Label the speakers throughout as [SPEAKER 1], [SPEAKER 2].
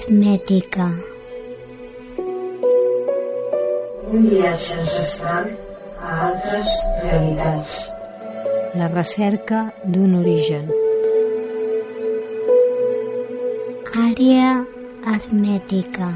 [SPEAKER 1] Hermètica.
[SPEAKER 2] Un viatge ancestral a altres realitats.
[SPEAKER 3] La recerca d'un origen.
[SPEAKER 1] Àrea hermètica.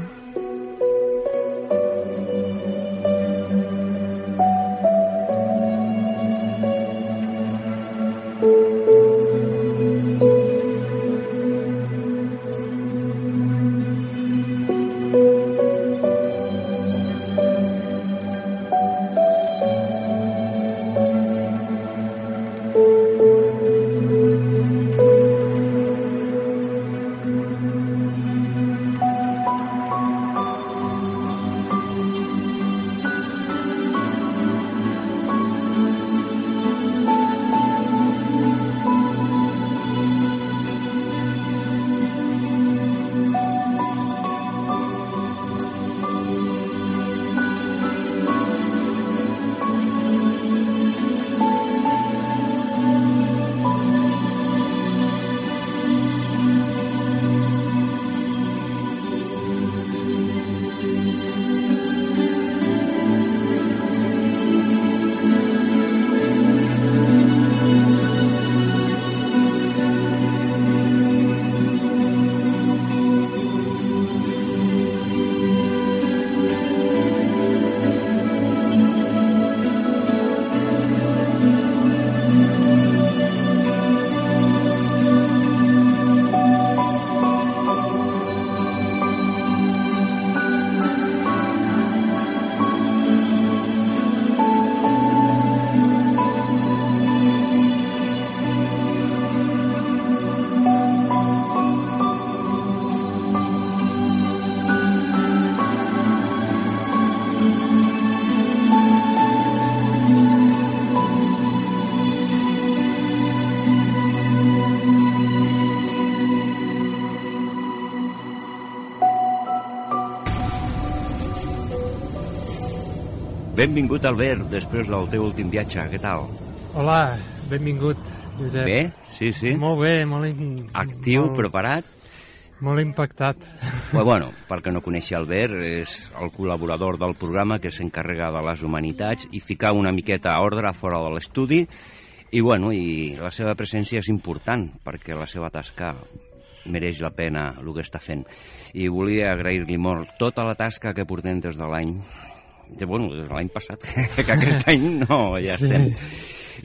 [SPEAKER 4] Benvingut, Albert, després del teu últim viatge. Què tal?
[SPEAKER 5] Hola, benvingut, Josep.
[SPEAKER 4] Bé? Sí, sí?
[SPEAKER 5] Molt bé, molt... In...
[SPEAKER 4] Actiu,
[SPEAKER 5] molt,
[SPEAKER 4] preparat?
[SPEAKER 5] Molt impactat.
[SPEAKER 4] Bé, bueno, per que no coneixi Albert, és el col·laborador del programa que s'encarrega de les humanitats i ficar una miqueta a ordre fora de l'estudi i, bueno, i la seva presència és important perquè la seva tasca mereix la pena el que està fent. I volia agrair-li molt tota la tasca que portem des de l'any de, bueno, des de l'any passat, que aquest any no, ja estem.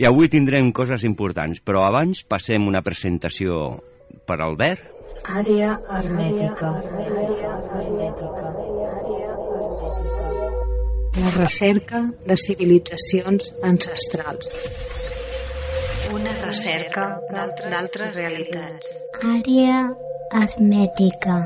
[SPEAKER 4] I avui tindrem coses importants, però abans passem una presentació per Albert.
[SPEAKER 2] Àrea hermètica.
[SPEAKER 3] La recerca de civilitzacions ancestrals. Una recerca d'altres realitats.
[SPEAKER 1] Àrea hermètica.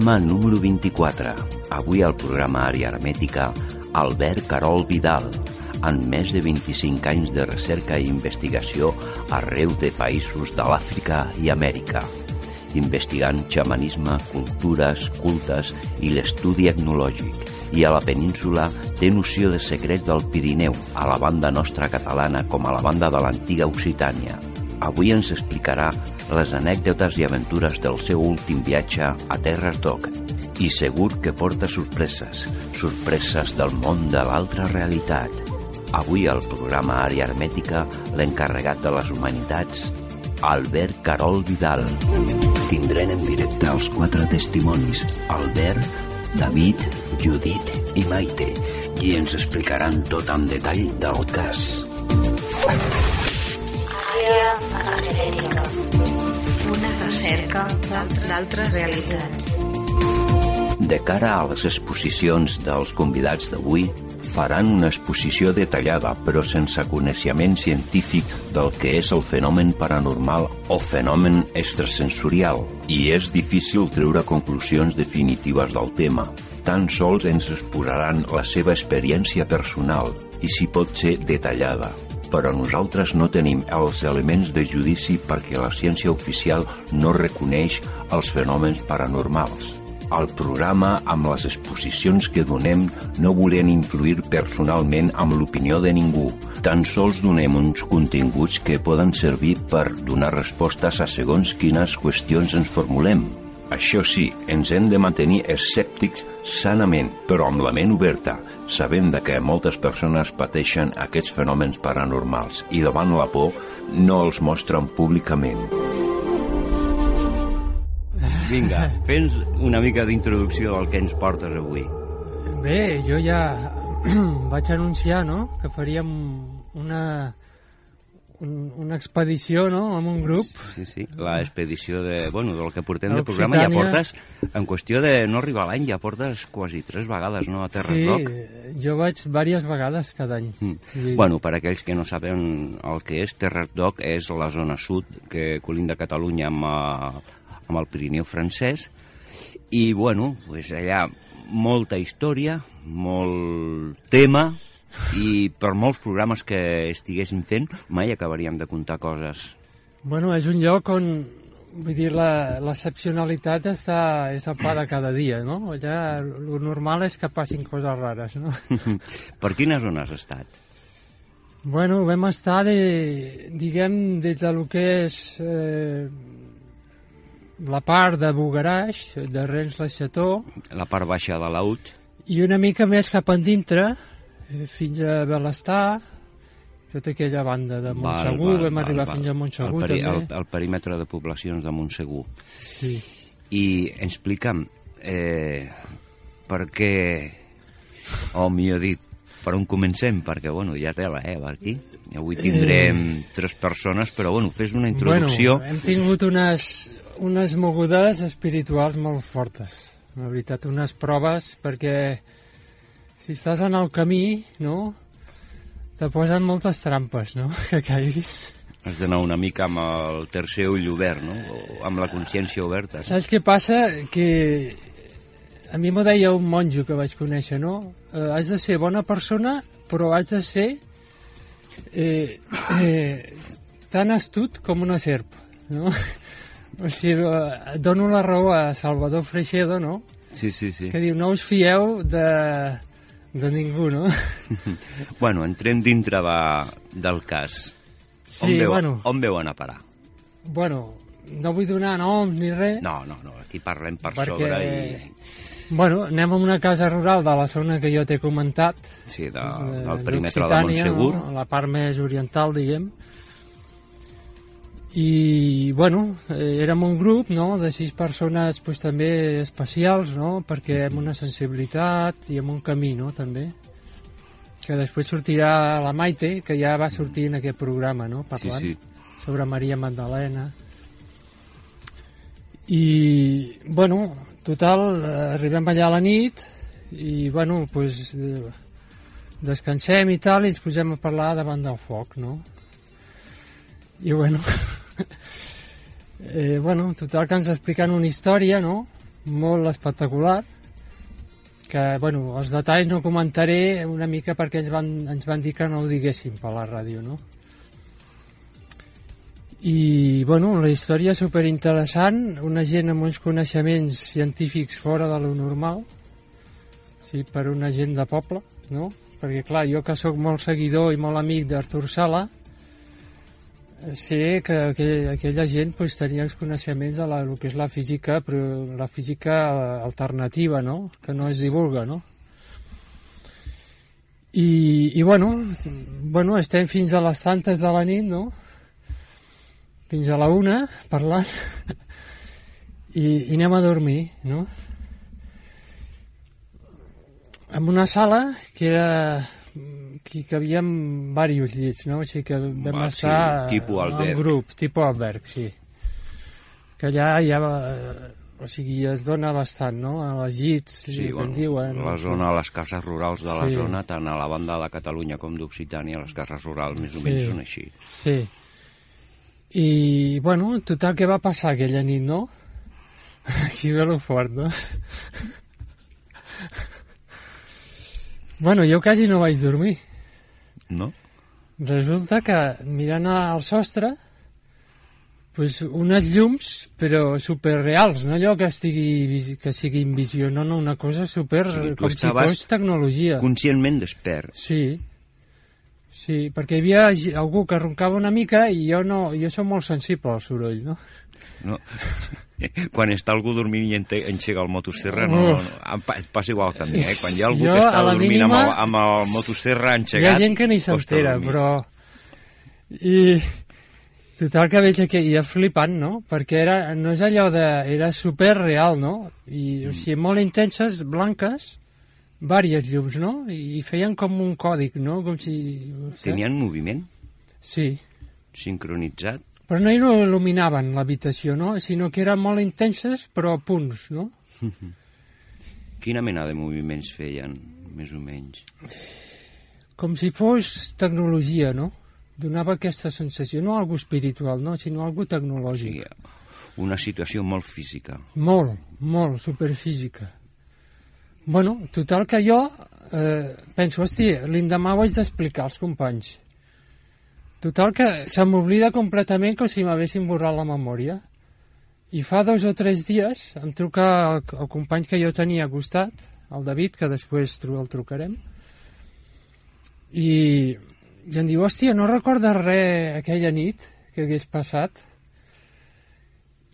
[SPEAKER 4] Programa número 24. Avui al programa Àrea Hermètica, Albert Carol Vidal, amb més de 25 anys de recerca i investigació arreu de països de l'Àfrica i Amèrica, investigant xamanisme, cultures, cultes i l'estudi etnològic. I a la península té noció de secrets del Pirineu, a la banda nostra catalana com a la banda de l'antiga Occitània. Avui ens explicarà les anècdotes i aventures del seu últim viatge a Terres d'Oc i segur que porta sorpreses, sorpreses del món de l'altra realitat. Avui al programa Àrea Hermètica l'encarregat de les humanitats, Albert Carol Vidal. Tindrem en directe els quatre testimonis, Albert, David, Judit i Maite, i ens explicaran tot en detall del cas.
[SPEAKER 3] Una recerca d'altres realitats.
[SPEAKER 4] De cara a les exposicions dels convidats d'avui,
[SPEAKER 6] faran una exposició detallada però sense coneixement científic del que és el fenomen paranormal o fenomen extrasensorial i és difícil treure conclusions definitives del tema. Tan sols ens exposaran la seva experiència personal i si pot ser detallada però nosaltres no tenim els elements de judici perquè la ciència oficial no reconeix els fenòmens paranormals. Al programa, amb les exposicions que donem, no volem influir personalment amb l'opinió de ningú. Tan sols donem uns continguts que poden servir per donar respostes a segons quines qüestions ens formulem. Això sí, ens hem de mantenir escèptics sanament, però amb la ment oberta, sabent de que moltes persones pateixen aquests fenòmens paranormals i davant la por no els mostren públicament.
[SPEAKER 4] Vinga, fes una mica d'introducció al que ens portes avui.
[SPEAKER 5] Bé, jo ja vaig anunciar, no?, que faríem una, un, una expedició, no?, amb un grup.
[SPEAKER 4] Sí, sí, la expedició de, bueno, del que portem de programa ja portes, en qüestió de no arribar l'any, ja portes quasi tres vegades, no?, a Terres
[SPEAKER 5] Sí,
[SPEAKER 4] Rock.
[SPEAKER 5] jo vaig diverses vegades cada any.
[SPEAKER 4] Mm.
[SPEAKER 5] I-
[SPEAKER 4] Bueno, per aquells que no saben el que és, Terres d'Oc és la zona sud que colinda Catalunya amb, eh, amb el Pirineu francès i, bueno, pues allà molta història, molt tema i per molts programes que estiguéssim fent mai acabaríem de contar coses.
[SPEAKER 5] Bueno, és un lloc on, vull dir, la- l'excepcionalitat està, és a pa de cada dia, no? Allà el normal és que passin coses rares, no?
[SPEAKER 4] per quina zona has estat?
[SPEAKER 5] Bueno, vam estar, de, diguem, des de lo que és eh, la part de Bugaraix, de Rens la Xató,
[SPEAKER 4] La part baixa de l'Aut?
[SPEAKER 5] i una mica més cap endintre, fins a Belestar, tota aquella banda de Montsegur, vam arribar fins a Montsegur
[SPEAKER 4] el, peri, el,
[SPEAKER 5] també.
[SPEAKER 4] el perímetre de poblacions de Montsegur.
[SPEAKER 5] Sí.
[SPEAKER 4] I explica'm eh, per què, o millor dit, per on comencem, perquè bueno, ja tela, eh, aquí. Avui tindrem tres persones, però bueno, fes una introducció.
[SPEAKER 5] Bueno, hem tingut unes, unes mogudes espirituals molt fortes, la veritat, unes proves, perquè si estàs en el camí, no?, te posen moltes trampes, no?, que caiguis.
[SPEAKER 4] Has d'anar una mica amb el tercer ull obert, no? O amb la consciència oberta.
[SPEAKER 5] Saps què passa? Que a mi m'ho deia un monjo que vaig conèixer, no? Eh, has de ser bona persona, però has de ser eh, eh, tan astut com una serp, no? O sigui, eh, dono la raó a Salvador Freixedo, no?
[SPEAKER 4] Sí, sí, sí.
[SPEAKER 5] Que diu, no us fieu de, de ningú, no?
[SPEAKER 4] Bueno, entrem dintre de, del cas.
[SPEAKER 5] Sí,
[SPEAKER 4] on, veu,
[SPEAKER 5] bueno,
[SPEAKER 4] on veu anar a parar?
[SPEAKER 5] bueno, no vull donar noms ni res,
[SPEAKER 4] No, no, no, aquí parlem per
[SPEAKER 5] perquè,
[SPEAKER 4] sobre i...
[SPEAKER 5] bueno, anem a una casa rural de la zona que jo t'he comentat,
[SPEAKER 4] Sí, de,
[SPEAKER 5] eh,
[SPEAKER 4] del perímetre de Montsegur.
[SPEAKER 5] no? la part més oriental, diguem. I, bueno, eh, érem un grup, no?, de sis persones, pues, també especials, no?, perquè amb una sensibilitat i amb un camí, no?, també. Que després sortirà la Maite, que ja va sortir en aquest programa, no?, parlant
[SPEAKER 4] Sí,
[SPEAKER 5] sobre Maria Magdalena. I, bueno, total, eh, arribem allà a la nit i, bueno, pues, eh, descansem i tal, i ens posem a parlar davant del foc, no? I, bueno, eh, bueno, total que ens expliquen una història, no?, molt espectacular, que, bueno, els detalls no comentaré una mica perquè ens van, ens van dir que no ho diguéssim per la ràdio, no? I, bueno, la història és superinteressant, una gent amb uns coneixements científics fora de lo normal, sí, per una gent de poble, no? Perquè, clar, jo que sóc molt seguidor i molt amic d'Artur Sala, sé que aquell, aquella gent pues, tenia els coneixements de la, el que és la física, però la física alternativa, no? Que no es divulga, no? I, i bueno, bueno, estem fins a les tantes de la nit, no? fins a la una parlant i, i anem a dormir, no? En una sala que era que hi cabien diversos llits, no? O sigui que vam
[SPEAKER 4] Va, sí,
[SPEAKER 5] estar
[SPEAKER 4] tipus
[SPEAKER 5] en grup, tipus alberg, sí. Que allà ja va, o sigui, es dona bastant, no?, a les llits,
[SPEAKER 4] Sí,
[SPEAKER 5] que
[SPEAKER 4] bueno,
[SPEAKER 5] en diuen.
[SPEAKER 4] la zona, les cases rurals de la
[SPEAKER 5] Sí.
[SPEAKER 4] zona, tant a la banda de Catalunya com d'Occitània, les cases rurals més o
[SPEAKER 5] Sí.
[SPEAKER 4] menys són així.
[SPEAKER 5] Sí. I, bueno, total, què va passar aquella nit, no? Aquí ve lo fort, no? bueno, jo quasi no vaig dormir.
[SPEAKER 4] No?
[SPEAKER 5] Resulta que mirant al sostre pues, unes llums però superreals, no allò que, estigui, que sigui en visió, no, no, una cosa super,
[SPEAKER 4] O sigui,
[SPEAKER 5] com si fos tecnologia.
[SPEAKER 4] Conscientment despert.
[SPEAKER 5] Sí, sí, perquè hi havia algú que roncava una mica i jo no, jo som molt sensible al soroll, no?
[SPEAKER 4] No? Quan està algú dormint i engega el motosserra, no, no, et passa igual mi, eh? Quan hi ha algú
[SPEAKER 5] Jo,
[SPEAKER 4] que està dormint amb, el,
[SPEAKER 5] mínima-
[SPEAKER 4] amb el motosserra
[SPEAKER 5] Hi ha gent que ni s'entera, però... I... Total que veig que ha flipant, no? Perquè era, no és allò de... Era super real, no? I, o sigui, molt intenses, blanques, vàries llums, no? I feien com un còdic, no? Com si...
[SPEAKER 4] Tenien moviment
[SPEAKER 5] Sí,
[SPEAKER 4] sincronitzat.
[SPEAKER 5] Però no il·luminaven l'habitació, no? Sinó que eren molt intenses, però a punts, no?
[SPEAKER 4] Quina mena de moviments feien, més o menys?
[SPEAKER 5] Com si fos tecnologia, no? Donava aquesta sensació, no algo espiritual, no? Sinó algo tecnològic.
[SPEAKER 4] sigui, una situació molt física.
[SPEAKER 5] Molt, molt, superfísica. Bueno, total que jo eh, penso, hosti, l'endemà ho haig d'explicar als companys. Total que se m'oblida completament com si m'haguessin borrat la memòria. I fa dos o tres dies em truca el, el company que jo tenia a costat, el David, que després el trucarem, i, i em diu, hòstia, no recordes res aquella nit que hagués passat?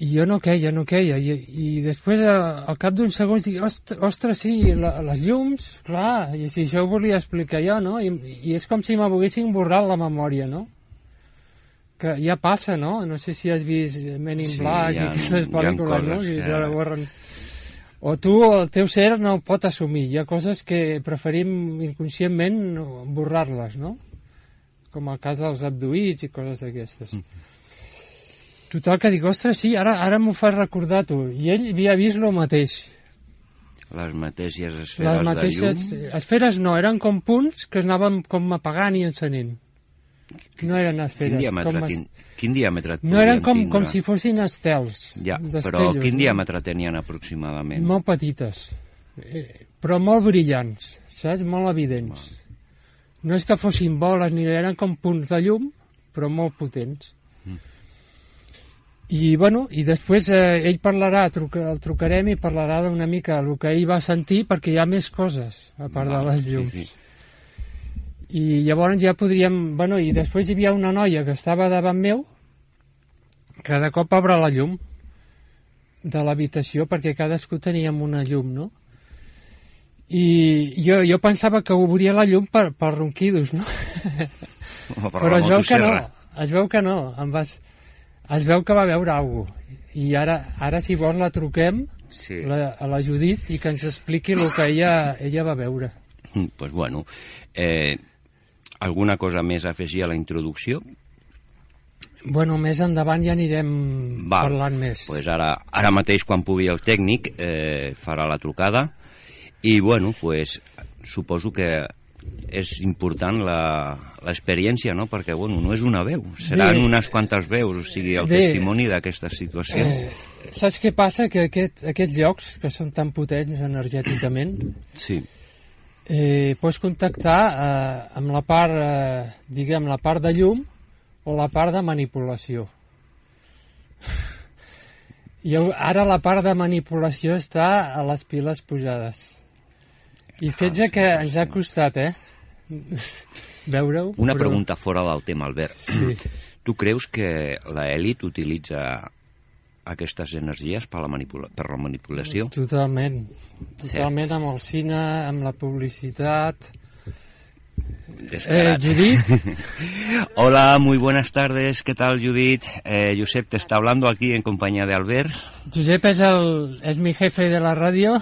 [SPEAKER 5] I jo no queia, no queia. I, i després, al cap d'uns segons, dic, ostres, ostres sí, la, les llums, clar, i si això ho volia explicar jo, no? I, i és com si m'haguessin borrat la memòria, no? Que ja passa, no? No sé si has vist Men in
[SPEAKER 4] Sí,
[SPEAKER 5] Black
[SPEAKER 4] ha-
[SPEAKER 5] i aquestes pel·lícules, no? I
[SPEAKER 4] que-
[SPEAKER 5] te borren. O tu, el teu ser no ho pot assumir. Hi ha coses que preferim inconscientment borrar-les, no? Com el cas dels abduïts i coses d'aquestes. Total, que dic, ostres, sí, ara, ara m'ho fas recordar tu. I ell havia vist el mateix.
[SPEAKER 4] Les mateixes
[SPEAKER 5] Les
[SPEAKER 4] esferes
[SPEAKER 5] mateixes
[SPEAKER 4] de llum.
[SPEAKER 5] esferes no, eren com punts que es anaven com apagant i encenent. No eren
[SPEAKER 4] Quin
[SPEAKER 5] esferes.
[SPEAKER 4] diàmetre,
[SPEAKER 5] com es-
[SPEAKER 4] tin... quin diàmetre
[SPEAKER 5] No eren com,
[SPEAKER 4] tindre?
[SPEAKER 5] com si fossin estels.
[SPEAKER 4] Ja, però quin
[SPEAKER 5] no?
[SPEAKER 4] diàmetre tenien aproximadament?
[SPEAKER 5] Molt petites, eh, però molt brillants, saps? Molt evidents. No és que fossin boles ni eren com punts de llum, però molt potents.
[SPEAKER 4] Mm.
[SPEAKER 5] I, bueno, i després eh, ell parlarà, truca, el trucarem i parlarà d'una mica el que ell va sentir, perquè hi ha més coses, a part de
[SPEAKER 4] Val,
[SPEAKER 5] les
[SPEAKER 4] sí,
[SPEAKER 5] llums.
[SPEAKER 4] sí.
[SPEAKER 5] I llavors ja podríem... Bueno, i després hi havia una noia que estava davant meu que de cop obre la llum de l'habitació perquè cadascú teníem una llum, no? I jo, jo pensava que obria la llum per, per ronquidos, no?
[SPEAKER 4] Per
[SPEAKER 5] Però
[SPEAKER 4] la
[SPEAKER 5] es veu que no, es veu que no, em vas... es veu que va veure alguna cosa. I ara, ara si vols la truquem
[SPEAKER 4] Sí.
[SPEAKER 5] la, a la Judit i que ens expliqui el que ella, ella va veure.
[SPEAKER 4] Mm, pues bueno, eh, alguna cosa més a afegir a la introducció?
[SPEAKER 5] Bueno, més endavant ja anirem
[SPEAKER 4] Val.
[SPEAKER 5] parlant més.
[SPEAKER 4] Pues ara, ara mateix, quan pugui el tècnic, eh, farà la trucada. I, bueno, pues, suposo que és important la- l'experiència, no? Perquè, bueno, no és una veu, seran
[SPEAKER 5] Bé.
[SPEAKER 4] unes quantes veus, o sigui, el
[SPEAKER 5] Bé.
[SPEAKER 4] testimoni d'aquesta situació.
[SPEAKER 5] Eh, saps què passa? Que aquest, aquests llocs, que són tan potents energèticament,
[SPEAKER 4] Sí,
[SPEAKER 5] eh, pots contactar eh, amb la part, eh, diguem, la part de llum o la part de manipulació. I ara la part de manipulació està a les piles posades. I fetge que ens ha costat, eh? Veure-ho.
[SPEAKER 4] Una
[SPEAKER 5] però-
[SPEAKER 4] pregunta fora del tema, Albert.
[SPEAKER 5] Sí.
[SPEAKER 4] Tu creus que l'elit utilitza aquestes energies per la, manipula per la manipulació?
[SPEAKER 5] Totalment.
[SPEAKER 4] Cert.
[SPEAKER 5] Totalment amb el cine, amb la publicitat. Eh,
[SPEAKER 4] Descarat.
[SPEAKER 5] Judit,
[SPEAKER 4] Hola, muy buenas tardes. ¿Qué tal, Judith? Eh, Josep te está hablando aquí en compañía de Albert.
[SPEAKER 5] Josep és, el, és mi jefe de la ràdio.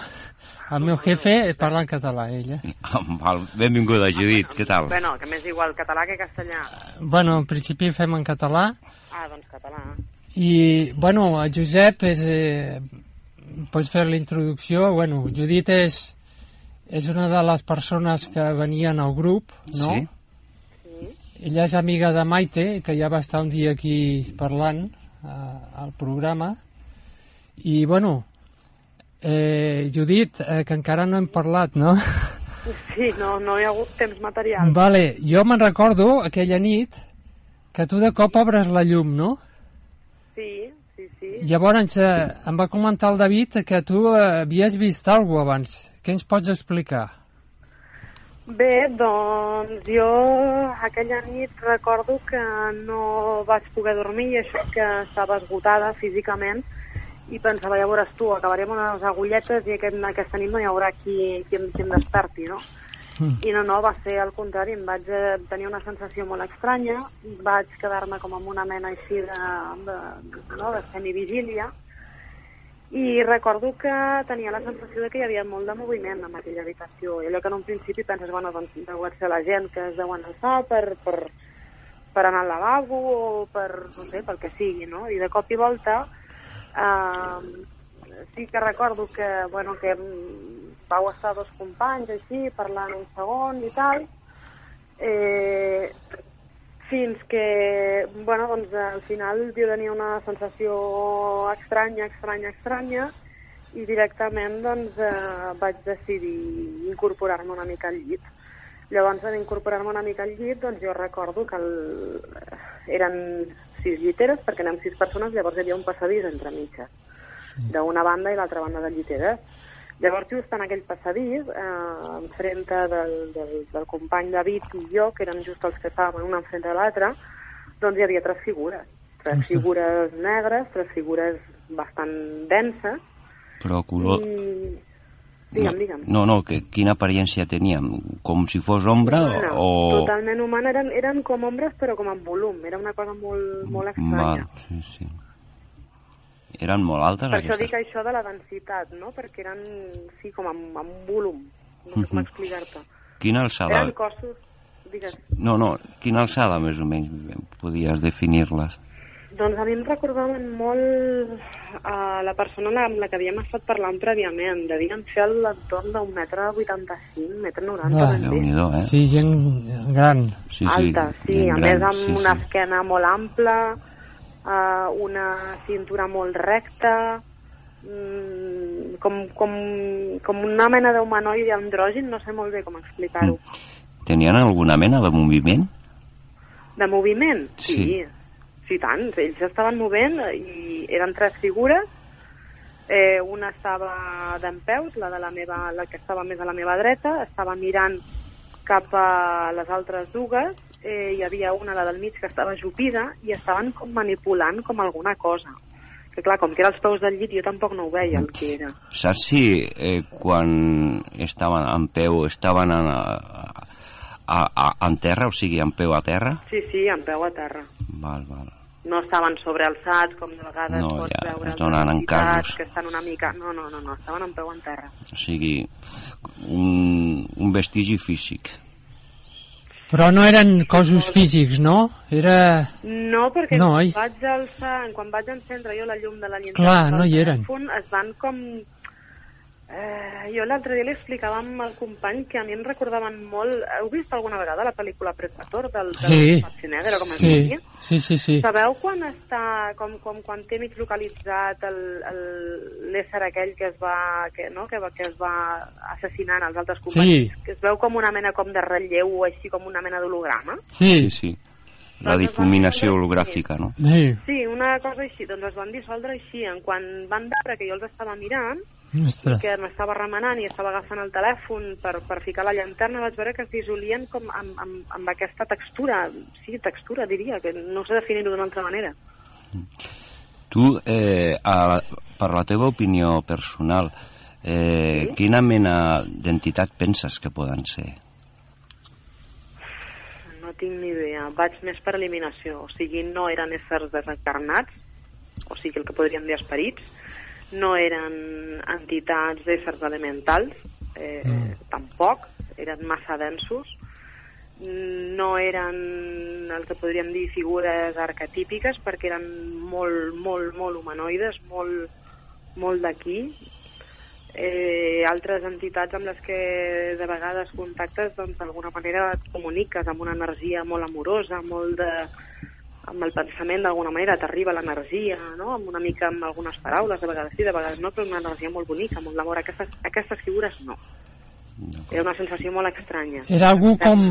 [SPEAKER 5] El meu jefe parla en català, ella.
[SPEAKER 4] Val, benvinguda, Judit. Què tal?
[SPEAKER 7] Bueno, que m'és igual català que castellà.
[SPEAKER 5] Bueno, en principi fem en català.
[SPEAKER 7] Ah, doncs català.
[SPEAKER 5] I, bueno, el Josep és... Eh, pots fer la introducció. Bueno, Judit és, és una de les persones que venien al grup, no?
[SPEAKER 4] Sí.
[SPEAKER 5] Ella és amiga de Maite, que ja va estar un dia aquí parlant eh, al programa. I, bueno, eh, Judit, eh, que encara no hem parlat, no?
[SPEAKER 7] Sí, no, no hi ha hagut temps material.
[SPEAKER 5] Vale, jo me'n recordo aquella nit que tu de cop obres la llum, no?
[SPEAKER 7] Sí, sí, sí.
[SPEAKER 5] Llavors eh, em va comentar el David que tu eh, havies vist alguna abans. Què ens pots explicar?
[SPEAKER 7] Bé, doncs jo aquella nit recordo que no vaig poder dormir i això que estava esgotada físicament i pensava, ja veuràs tu, acabarem amb unes agulletes i aquest, aquesta nit no hi haurà qui, qui, em, qui em desperti, no?
[SPEAKER 5] Mm.
[SPEAKER 7] I no, no, va ser al contrari, em vaig eh, tenir una sensació molt estranya, vaig quedar-me com amb una mena així de, de, no, de semivigília, i recordo que tenia la sensació de que hi havia molt de moviment en aquella habitació. I allò que en un principi penses, bueno, doncs deu ser la gent que es deuen alçar per, per, per anar al lavabo o per, no sé, pel que sigui, no? I de cop i volta eh, sí que recordo que, bueno, que vau estar dos companys així, parlant un segon i tal, eh, fins que, bueno, doncs al final jo tenia una sensació estranya, estranya, estranya, i directament doncs eh, vaig decidir incorporar-me una mica al llit. Llavors, en incorporar-me una mica al llit, doncs jo recordo que el... eren sis lliteres, perquè anem sis persones, llavors hi havia un passadís entre mitges, d'una banda i l'altra banda de lliteres. Llavors, just en aquell passadís, eh, enfrent del, del, del company David i jo, que eren just els que estàvem una enfrent de l'altra, doncs hi havia tres figures. Tres
[SPEAKER 5] Ostres.
[SPEAKER 7] figures negres, tres figures bastant denses,
[SPEAKER 4] Però color...
[SPEAKER 7] i... Digue'm, digue'm.
[SPEAKER 4] No, no, que quina apariència teníem? Com si fos ombra
[SPEAKER 7] No,
[SPEAKER 4] o...
[SPEAKER 7] totalment humana, eren, eren com ombres però com en volum, era una cosa molt, molt estranya.
[SPEAKER 4] Val, sí, sí. Eren molt altes
[SPEAKER 7] Per això
[SPEAKER 4] aquestes?
[SPEAKER 7] dic això de la densitat, no? Perquè eren, sí, com amb, amb volum, no sé com
[SPEAKER 4] Mhm.
[SPEAKER 7] explicar-te.
[SPEAKER 4] Quina alçada?
[SPEAKER 7] Eren cossos, digues,
[SPEAKER 4] No, no, quina alçada més o menys podies definir-les?
[SPEAKER 7] doncs a mi em recordaven molt a la persona amb la que havíem estat parlant prèviament. Devien ser a l'entorn d'un metre 85, metre 90,
[SPEAKER 5] Ah,
[SPEAKER 7] bé.
[SPEAKER 4] Déu-n'hi-do, eh?
[SPEAKER 5] Sí, gent gran.
[SPEAKER 4] Sí, sí,
[SPEAKER 7] alta, sí, a
[SPEAKER 4] gran,
[SPEAKER 7] més amb
[SPEAKER 4] sí,
[SPEAKER 7] una
[SPEAKER 4] sí.
[SPEAKER 7] esquena molt ampla, uh, una cintura molt recta, mm, com, com, com una mena d'humanoide andrògin, no sé molt bé com explicar-ho.
[SPEAKER 4] Tenien alguna mena de moviment?
[SPEAKER 7] De moviment?
[SPEAKER 4] Sí.
[SPEAKER 7] Sí. Sí, tant. Ells estaven movent i eren tres figures. Eh, una estava d'en peus, la, de la, meva, la que estava més a la meva dreta, estava mirant cap a les altres dues, eh, hi havia una, la del mig, que estava jupida, i estaven com manipulant com alguna cosa. Que clar, com que era als peus del llit, jo tampoc no ho veia el que era.
[SPEAKER 4] Saps si eh, quan estaven en peu estaven en, a, a, a, en terra, o sigui, en peu a terra?
[SPEAKER 7] Sí, sí, en peu a terra.
[SPEAKER 4] Val, val.
[SPEAKER 7] no estaven sobrealçats, com de vegades
[SPEAKER 4] No,
[SPEAKER 7] pots
[SPEAKER 4] ja,
[SPEAKER 7] veure
[SPEAKER 4] es
[SPEAKER 7] les
[SPEAKER 4] donen en casos.
[SPEAKER 7] que estan una mica... No, no, no, no, estaven en peu en terra.
[SPEAKER 4] O sigui, un, un vestigi físic.
[SPEAKER 5] Però no eren cossos físics, no? Era...
[SPEAKER 7] No, perquè
[SPEAKER 5] No,
[SPEAKER 7] quan vaig alçar, quan vaig encendre jo la llum de la llanterna
[SPEAKER 5] Clar, no hi eren.
[SPEAKER 7] telèfon, es van com... Eh, jo l'altre dia li explicava amb el company que a mi em recordaven molt... Heu vist alguna vegada la pel·lícula Predator del, del
[SPEAKER 5] Sí,
[SPEAKER 7] Schwarzenegger, com es
[SPEAKER 5] sí,
[SPEAKER 7] diria?
[SPEAKER 5] sí, sí, sí.
[SPEAKER 7] Sabeu quan està, com, com quan té mig localitzat el- el- l'ésser aquell que es va, que, no, que, va, que es va assassinant als altres companys,
[SPEAKER 5] Sí.
[SPEAKER 7] que es veu com una mena com de relleu, així com una mena d'holograma?
[SPEAKER 5] Sí,
[SPEAKER 4] Sí, sí. La
[SPEAKER 7] Doncs
[SPEAKER 4] difuminació hologràfica, no?
[SPEAKER 5] sí.
[SPEAKER 7] Sí, una cosa així, doncs es van dissoldre així, en quan van veure que jo els estava mirant,
[SPEAKER 5] Ostres.
[SPEAKER 7] que m'estava remenant i estava agafant el telèfon per, per ficar la llanterna, vaig veure que es dissolien com amb, amb, amb aquesta textura, sí, textura diria, que no sé definir-ho d'una altra manera.
[SPEAKER 4] Tu, eh, a, per la teva opinió personal, eh, quina mena d'entitat penses que poden ser?
[SPEAKER 7] No tinc ni idea. Vaig més per eliminació. O sigui, no eren éssers desencarnats, o sigui, el que podríem dir esperits, no eren entitats d'éssers elementals, eh,
[SPEAKER 5] Mm.
[SPEAKER 7] tampoc, eren massa densos, no eren el que podríem dir figures arquetípiques perquè eren molt, molt, molt humanoides, molt, molt d'aquí. Eh, altres entitats amb les que de vegades contactes, doncs d'alguna manera et comuniques amb una energia molt amorosa, molt de, amb el pensament d'alguna manera t'arriba l'energia, no? amb una mica amb algunes paraules, de vegades sí, de vegades no, però una energia molt bonica, molt d'amor. Aquestes, aquestes figures no. Era una sensació molt estranya.
[SPEAKER 5] Era algú com,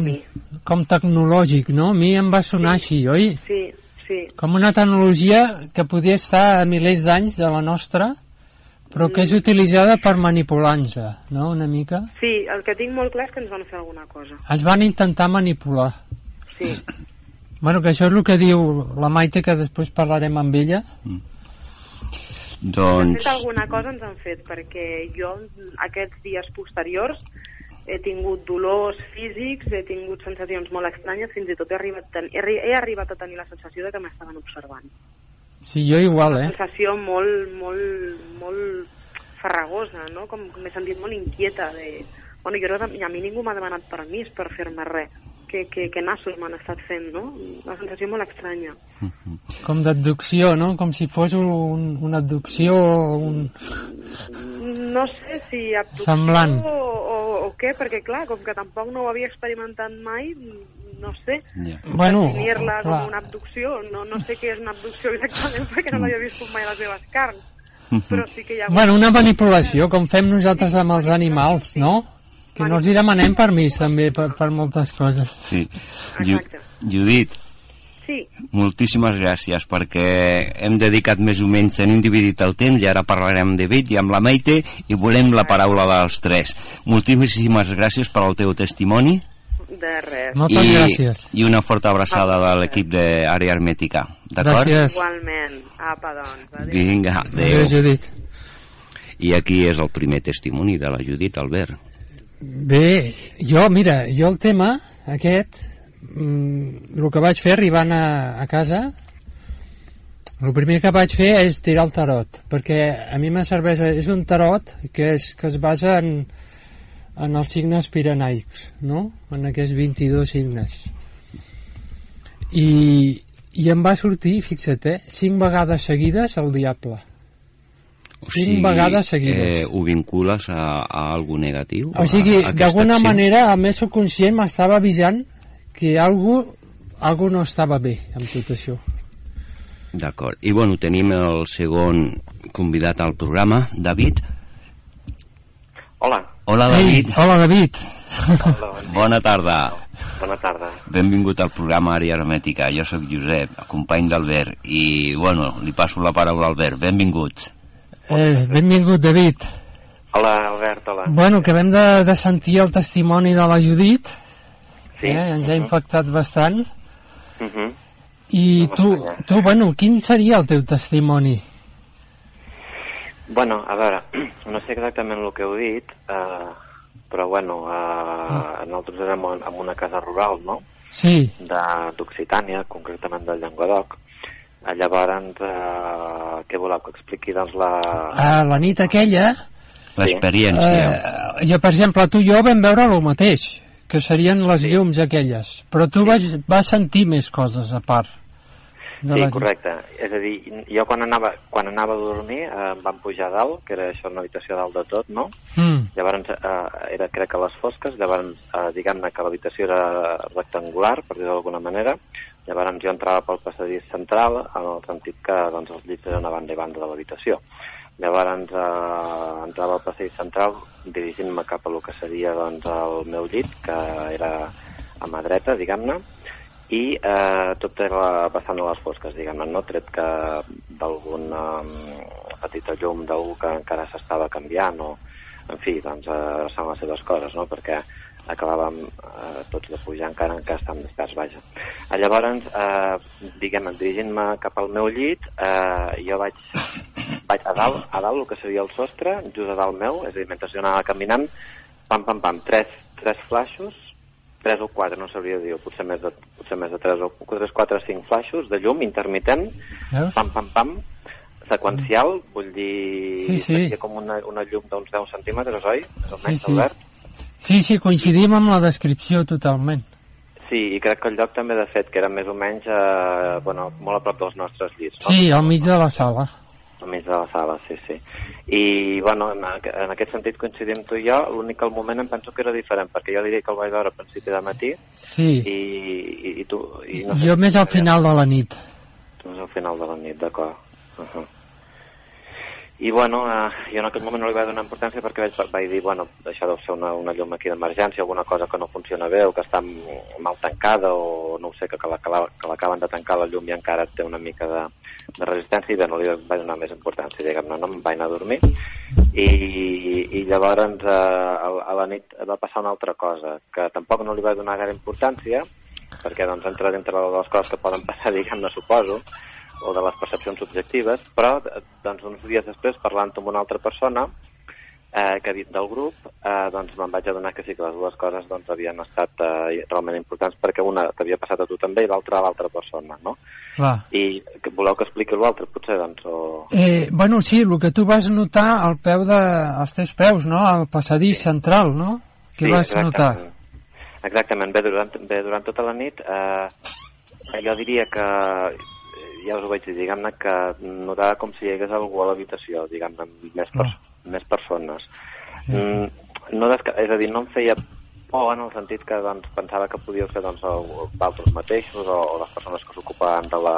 [SPEAKER 5] com tecnològic, no? A mi em va sonar així, oi?
[SPEAKER 7] Sí, sí.
[SPEAKER 5] Com una tecnologia que podia estar a milers d'anys de la nostra, però que és utilitzada per manipular-nos, no? Una mica.
[SPEAKER 7] Sí, el que tinc molt clar és que ens van fer alguna cosa.
[SPEAKER 5] Ens van intentar manipular.
[SPEAKER 7] Sí,
[SPEAKER 5] Bueno, que això és el que diu la Maite, que després parlarem amb ella.
[SPEAKER 7] De
[SPEAKER 4] Doncs...
[SPEAKER 7] fet, alguna cosa ens han fet, perquè jo aquests dies posteriors he tingut dolors físics, he tingut sensacions molt estranyes, fins i tot he arribat, a ten- he, arri- he arribat a tenir la sensació de que m'estaven observant.
[SPEAKER 5] Sí, jo igual,
[SPEAKER 7] Una
[SPEAKER 5] eh?
[SPEAKER 7] sensació molt, molt, molt farragosa, no? Com m'he sentit molt inquieta. De... Bueno, jo, i a mi ningú m'ha demanat permís per fer-me res. Que, que, que nassos m'han estat fent, no? Una sensació molt estranya.
[SPEAKER 5] Com d'abducció, no? Com si fos un, una abducció o un...
[SPEAKER 7] No sé si abducció
[SPEAKER 5] Semblant.
[SPEAKER 7] o, o, o què, perquè clar, com que tampoc no ho havia experimentat mai, no sé.
[SPEAKER 4] Ja.
[SPEAKER 5] Bueno,
[SPEAKER 7] Definir-la com
[SPEAKER 5] clar.
[SPEAKER 7] una abducció, no, no sé què és una abducció exactament perquè no l'havia viscut mai a les seves carns. Però sí que hi ha...
[SPEAKER 5] Bueno, una manipulació, com fem nosaltres amb els animals, no? Que no els hi demanem permís, també, per, per moltes coses.
[SPEAKER 4] Sí. Ju
[SPEAKER 7] Exacte.
[SPEAKER 4] Judit,
[SPEAKER 7] Sí,
[SPEAKER 4] moltíssimes gràcies perquè hem dedicat més o menys, tenim dividit el temps i ara parlarem amb David i amb la Maite i volem la paraula dels tres. Moltíssimes gràcies per al teu testimoni
[SPEAKER 7] de res.
[SPEAKER 5] Moltes
[SPEAKER 4] i,
[SPEAKER 5] gràcies.
[SPEAKER 4] i una forta abraçada de l'equip d'Àrea Hermètica. D'acord?
[SPEAKER 5] Gràcies.
[SPEAKER 7] Igualment. Apa, doncs. Adéu.
[SPEAKER 4] Vinga,
[SPEAKER 5] Adéu,
[SPEAKER 4] adéu.
[SPEAKER 5] Judit.
[SPEAKER 4] I aquí és el primer testimoni de la Judit Albert.
[SPEAKER 5] Bé, jo, mira, jo el tema aquest, mm, el que vaig fer arribant a, a casa, el primer que vaig fer és tirar el tarot, perquè a mi me serveix, és un tarot que, és, que es basa en, en els signes pirenaics, no? En aquests 22 signes. I, i em va sortir, fixa't, eh, cinc vegades seguides el diable.
[SPEAKER 4] O
[SPEAKER 5] Cinc vegades seguides.
[SPEAKER 4] Eh, ho vincules a, a algú negatiu?
[SPEAKER 5] O sigui,
[SPEAKER 4] a, a
[SPEAKER 5] d'alguna manera el meu subconscient m'estava avisant que algú, algú no estava bé amb tot això.
[SPEAKER 4] D'acord. I bueno, tenim el segon convidat al programa, David.
[SPEAKER 8] Hola.
[SPEAKER 4] Hola,
[SPEAKER 5] Ei,
[SPEAKER 4] David.
[SPEAKER 5] hola, David.
[SPEAKER 8] Hola, bon.
[SPEAKER 4] Bona tarda.
[SPEAKER 8] Bona tarda.
[SPEAKER 4] Benvingut al programa Àrea Hermètica. Jo sóc Josep, company d'Albert. I, bueno, li passo la paraula a Albert. Benvingut.
[SPEAKER 5] Eh, benvingut, David.
[SPEAKER 8] Hola, Albert, hola.
[SPEAKER 5] Bueno, acabem de, de sentir el testimoni de la Judit,
[SPEAKER 8] Sí.
[SPEAKER 5] eh, ens ha impactat bastant.
[SPEAKER 8] Uh -huh.
[SPEAKER 5] I
[SPEAKER 8] No
[SPEAKER 5] tu, tu, bueno, quin seria el teu testimoni?
[SPEAKER 8] Bueno, a veure, no sé exactament el que heu dit, eh, però bueno, eh, nosaltres érem en, una casa rural, no?,
[SPEAKER 5] Sí,
[SPEAKER 8] De- d'Occitània, concretament del Llenguadoc. Eh, llavors, eh, què voleu que expliqui? Doncs la...
[SPEAKER 5] a la nit aquella,
[SPEAKER 4] L'experiència.
[SPEAKER 5] eh, jo, per exemple, tu i jo vam veure el mateix, que serien les llums aquelles, però tu vas, vas sentir més coses a part. de
[SPEAKER 8] Sí,
[SPEAKER 5] la-
[SPEAKER 8] correcte. És a dir, jo quan anava, quan anava a dormir eh, em van pujar a dalt, que era això una habitació dalt de tot, no?
[SPEAKER 5] Mm.
[SPEAKER 8] Llavors, eh, era, crec que a les fosques, llavors, eh, diguem-ne que l'habitació era rectangular, per dir d'alguna manera, llavors jo entrava pel passadís central, en el sentit que doncs, els llits eren a banda i banda de l'habitació. Llavors, eh, entrava al passadís central dirigint-me cap a lo que seria doncs, el meu llit, que era a mà dreta, diguem-ne, i eh, tot era bastant a les fosques, diguem-ne, no? tret que d'alguna um, petita llum d'algú que encara s'estava canviant o, en fi, doncs eh, són les seves coses, no? perquè acabàvem eh, tots de pujar encara encara estan desperts, vaja. Eh, llavors, eh, diguem dirigint-me cap al meu llit, eh, jo vaig, vaig a dalt, a dalt, el que seria el sostre, just a dalt meu, és a dir, mentre jo anava caminant, pam, pam, pam, tres, tres flaixos, tres o quatre, no sabria dir, potser més de, potser més de tres o tres, quatre, cinc flaixos de llum intermitent, pam, pam, pam, seqüencial, vull dir,
[SPEAKER 5] Sí, sí.
[SPEAKER 8] com una, una llum d'uns 10 centímetres, oi? És
[SPEAKER 5] Sí,
[SPEAKER 8] almenys,
[SPEAKER 5] sí.
[SPEAKER 8] Albert?
[SPEAKER 5] Sí, sí, coincidim amb la descripció totalment.
[SPEAKER 8] Sí, i crec que el lloc també, de fet, que era més o menys, eh, bueno, molt a prop dels nostres llits, no?
[SPEAKER 5] Sí, al mig de la sala.
[SPEAKER 8] Al mig de la sala, sí, sí. I, bueno, en, en aquest sentit coincidim tu i jo, l'únic que el moment em penso que era diferent, perquè jo diria que el vaig veure a principi de matí
[SPEAKER 5] Sí,
[SPEAKER 8] i, i, i tu... I no sé
[SPEAKER 5] jo
[SPEAKER 8] si-
[SPEAKER 5] més al final de la nit.
[SPEAKER 8] Tu és al final de la nit, d'acord. Uh -huh. I, bueno, eh, jo en aquell moment no li vaig donar importància perquè vaig, vaig dir, bueno, això deu ser una, una llum aquí d'emergència, alguna cosa que no funciona bé o que està mal tancada o no ho sé, que, que l'acaben de tancar la llum i encara té una mica de, de resistència i bé, no li vaig donar més importància, diguem-ne, no em vaig anar a dormir. I, i llavors eh, a, a la nit va passar una altra cosa, que tampoc no li vaig donar gaire importància perquè doncs entra dintre de les coses que poden passar, diguem-ne, suposo, o de les percepcions subjectives, però eh, doncs uns dies després, parlant amb una altra persona eh, que ha dit del grup, eh, doncs me'n vaig adonar que sí que les dues coses doncs, havien estat eh, realment importants perquè una t'havia passat a tu també i l'altra a l'altra persona, no?
[SPEAKER 5] Clar.
[SPEAKER 8] I que voleu que expliqui l'altre, potser, doncs, o...
[SPEAKER 5] Eh, bueno, sí, el que tu vas notar al peu de... als teus peus, no? Al passadís central, no? Què vas notar?
[SPEAKER 8] exactament. Exactament. Bé, durant, bé, durant tota la nit eh, jo diria que, ja us ho vaig dir, diguem-ne que notava com si hi hagués algú a l'habitació, diguem-ne, més, per, més persones. Mm, no desca és a dir, no em feia por en el sentit que doncs, pensava que podia ser doncs, vosaltres mateixos o, o les persones que s'ocupaven de la,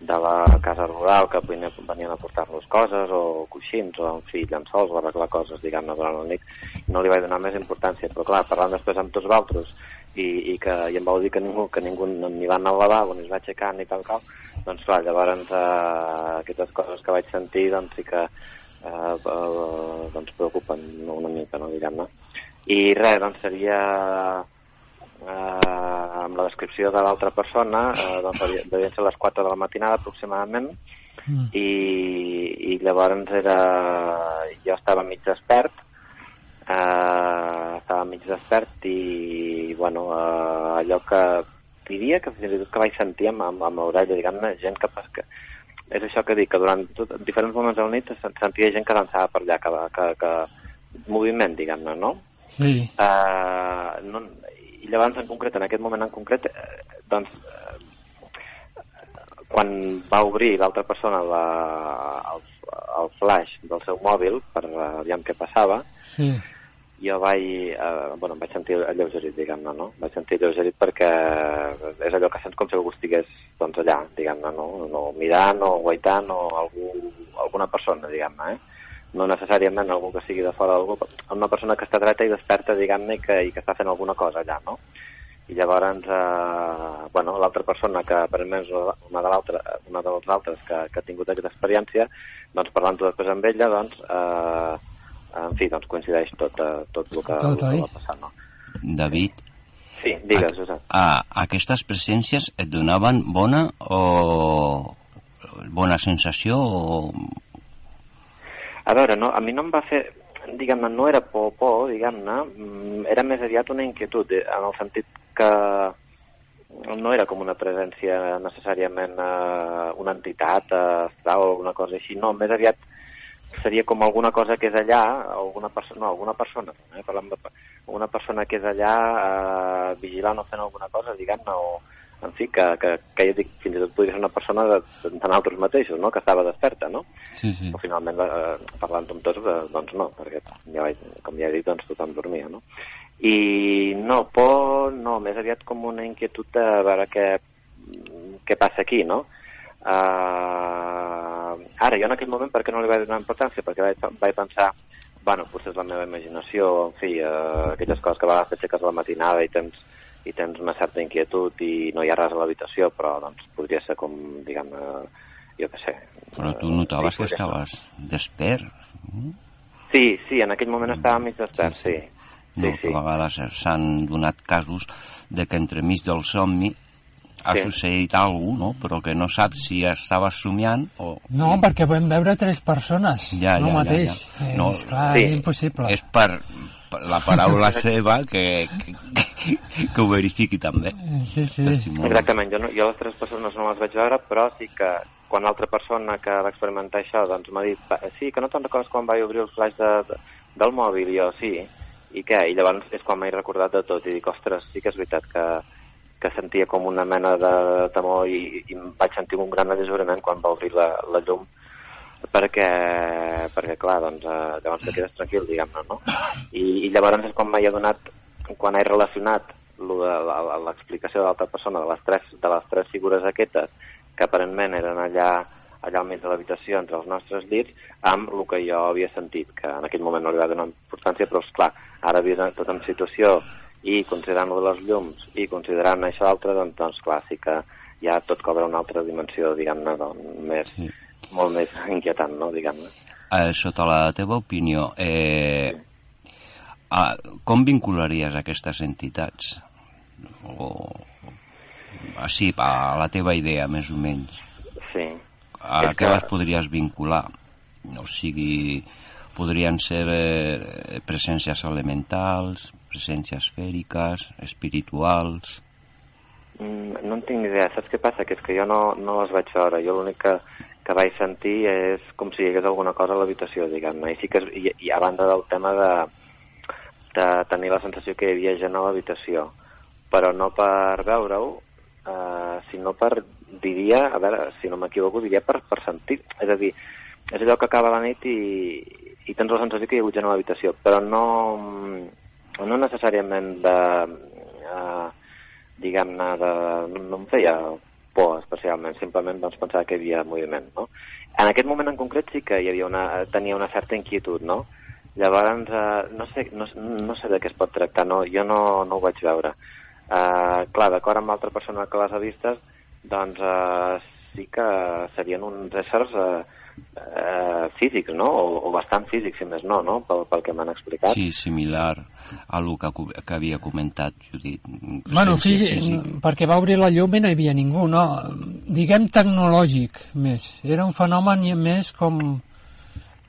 [SPEAKER 8] de la casa rural que venien, venien a portar-nos coses o coixins o en fi, llençols o arreglar coses diguem-ne durant la nit. No li vaig donar més importància però clar, parlant després amb tots vosaltres i, i, que, i em vau dir que ningú, que ningú ni va anar al lavabo ni es va aixecar ni tal cal doncs clar, llavors eh, aquestes coses que vaig sentir doncs sí que eh, eh, doncs preocupen una mica, no, diguem-ne i res, doncs seria eh, amb la descripció de l'altra persona, eh, doncs devien ser les 4 de la matinada aproximadament,
[SPEAKER 5] Mm.
[SPEAKER 8] i, i llavors era... jo estava mig despert, eh, estava mig despert i, bueno, eh, allò que diria que fins i tot que vaig sentir amb, amb, amb l'orella, diguem-ne, gent que, que és això que dic, que durant tot, en diferents moments de la nit se- sentia gent que dansava per allà, que, que, que moviment, diguem-ne, no?
[SPEAKER 5] Sí.
[SPEAKER 8] Uh, no, I llavors, en concret, en aquest moment en concret, eh, doncs, eh, quan va obrir l'altra persona la, el, el flash del seu mòbil per uh, aviam què passava,
[SPEAKER 5] Sí.
[SPEAKER 8] Jo vaig, eh, bueno, em vaig sentir alleugerit, diguem-ne, no? Vaig sentir alleugerit perquè és allò que sents com si algú estigués doncs, allà, diguem-ne, no? no? Mirant o guaitant o algú, alguna persona, diguem-ne, eh? No necessàriament algú que sigui de fora d'algú, una persona que està dreta i desperta, diguem-ne, que, i que està fent alguna cosa allà, no? I llavors, eh, bueno, l'altra persona que aparentment és una de l'altra, una dels altres que, que ha tingut aquesta experiència, doncs parlant-ho després amb ella, doncs, eh, en fi, doncs coincideix tot, eh, tot el que,
[SPEAKER 5] Tot,
[SPEAKER 8] el que va passar, no?
[SPEAKER 4] David,
[SPEAKER 8] Sí, digues, Josep.
[SPEAKER 4] a, aquestes presències et donaven bona o bona sensació o...
[SPEAKER 8] A veure, no, a mi no em va fer, diguem-ne, no era por, por, diguem-ne, mm, era més aviat una inquietud, eh, en el sentit que no era com una presència necessàriament eh, una entitat eh, o alguna cosa així, no, més aviat seria com alguna cosa que és allà, alguna persona, no, alguna persona, eh, parlant de, alguna persona que és allà eh, vigilant o fent alguna cosa, diguem-ne, o en fi, que, que, que ja dic, fins i tot podria ser una persona de, de nosaltres mateixos, no?, que estava desperta, no?
[SPEAKER 4] Sí, sí.
[SPEAKER 8] Però finalment, eh, parlant amb tots, eh, doncs no, perquè ja vaig, com ja he dit, doncs tothom dormia, no? I no, por, no, més aviat com una inquietud de veure què, què passa aquí, no? Uh, ara, jo en aquell moment, per què no li vaig donar importància? Perquè vaig, vaig pensar, bueno, potser és la meva imaginació, en fi, uh, aquelles coses que a vegades t'aixeques a la matinada i tens, i tens una certa inquietud i no hi ha res a l'habitació, però doncs podria ser com, diguem jo què sé.
[SPEAKER 4] Però tu
[SPEAKER 8] eh,
[SPEAKER 4] notaves
[SPEAKER 8] sí,
[SPEAKER 4] que estaves despert.
[SPEAKER 8] Sí, sí, en aquell moment estava mig despert, sí.
[SPEAKER 4] No,
[SPEAKER 8] Sí, sí.
[SPEAKER 4] a vegades s'han donat casos de que entremig del somni ha
[SPEAKER 8] Sí.
[SPEAKER 4] succeït alguna no? però que no saps si estaves somiant o...
[SPEAKER 5] No, perquè vam veure tres persones,
[SPEAKER 4] Ja,
[SPEAKER 5] no
[SPEAKER 4] ja,
[SPEAKER 5] mateix.
[SPEAKER 4] ja, ja.
[SPEAKER 5] Eh,
[SPEAKER 4] No,
[SPEAKER 5] és clar,
[SPEAKER 8] sí.
[SPEAKER 5] és impossible.
[SPEAKER 4] És per, per la paraula seva que, que, que ho verifiqui també.
[SPEAKER 5] Sí, sí.
[SPEAKER 4] Testimoni.
[SPEAKER 8] Exactament, jo, no, jo les tres persones no les vaig veure, però sí que quan l'altra persona que va experimentar això doncs m'ha dit, "Va, sí, que no te'n recordes quan vaig obrir el flash de, de, del mòbil, I jo sí, i què? I llavors és quan m'he recordat de tot i dic, ostres, sí que és veritat que, que sentia com una mena de temor i, i em vaig sentir un gran alleugeriment quan va obrir la, la llum perquè, perquè clar, doncs, eh, llavors te quedes tranquil, diguem-ne, no? I, I llavors és quan m'he adonat, quan he relacionat l'explicació de l'altra persona de les, tres, de les tres figures aquestes, que aparentment eren allà allà al mig de l'habitació entre els nostres llits amb el que jo havia sentit, que en aquell moment no li va donar importància, però és clar, ara vist tot en situació i considerant de les llums i considerant això altre, doncs, doncs clar, sí que ja tot cobra una altra dimensió, diguem-ne, doncs, més,
[SPEAKER 4] Sí.
[SPEAKER 8] molt més inquietant, no?, diguem-ne.
[SPEAKER 4] Eh, sota la teva opinió, eh, a, com vincularies aquestes entitats? O, així, a la teva idea, més o menys.
[SPEAKER 8] Sí.
[SPEAKER 4] A
[SPEAKER 8] És
[SPEAKER 4] què
[SPEAKER 8] que-
[SPEAKER 4] les podries vincular? O sigui, podrien ser eh, presències elementals, presències fèriques, espirituals...
[SPEAKER 8] Mm, no en tinc ni idea. Saps què passa? Que és que jo no, no les vaig veure. Jo l'únic que, que vaig sentir és com si hi hagués alguna cosa a l'habitació, diguem-ne. I, sí que, i, I a banda del tema de, de tenir la sensació que hi havia gent a l'habitació. Però no per veure-ho, eh, sinó per, diria, a veure, si no m'equivoco, diria per, per sentir. És a dir, és allò que acaba la nit i, i tens la sensació que hi ha hagut gent a l'habitació, però no, no necessàriament de... Eh, diguem-ne, de... no, em feia por especialment, simplement doncs, pensava que hi havia moviment, no? En aquest moment en concret sí que hi havia una, tenia una certa inquietud, no? Llavors, eh, no, sé, no, no sé de què es pot tractar, no, jo no, no ho vaig veure. Eh, clar, d'acord amb l'altra persona que les ha vistes, doncs eh, sí que serien uns éssers eh, eh, físics, no? O, o bastant físics, si més no, no? Pel, pel que m'han explicat.
[SPEAKER 4] Sí, similar a el que, que havia comentat Judit.
[SPEAKER 5] Bueno, físic,
[SPEAKER 4] física.
[SPEAKER 5] perquè va obrir la llum i no hi havia ningú, no? Diguem tecnològic més. Era un fenomen més com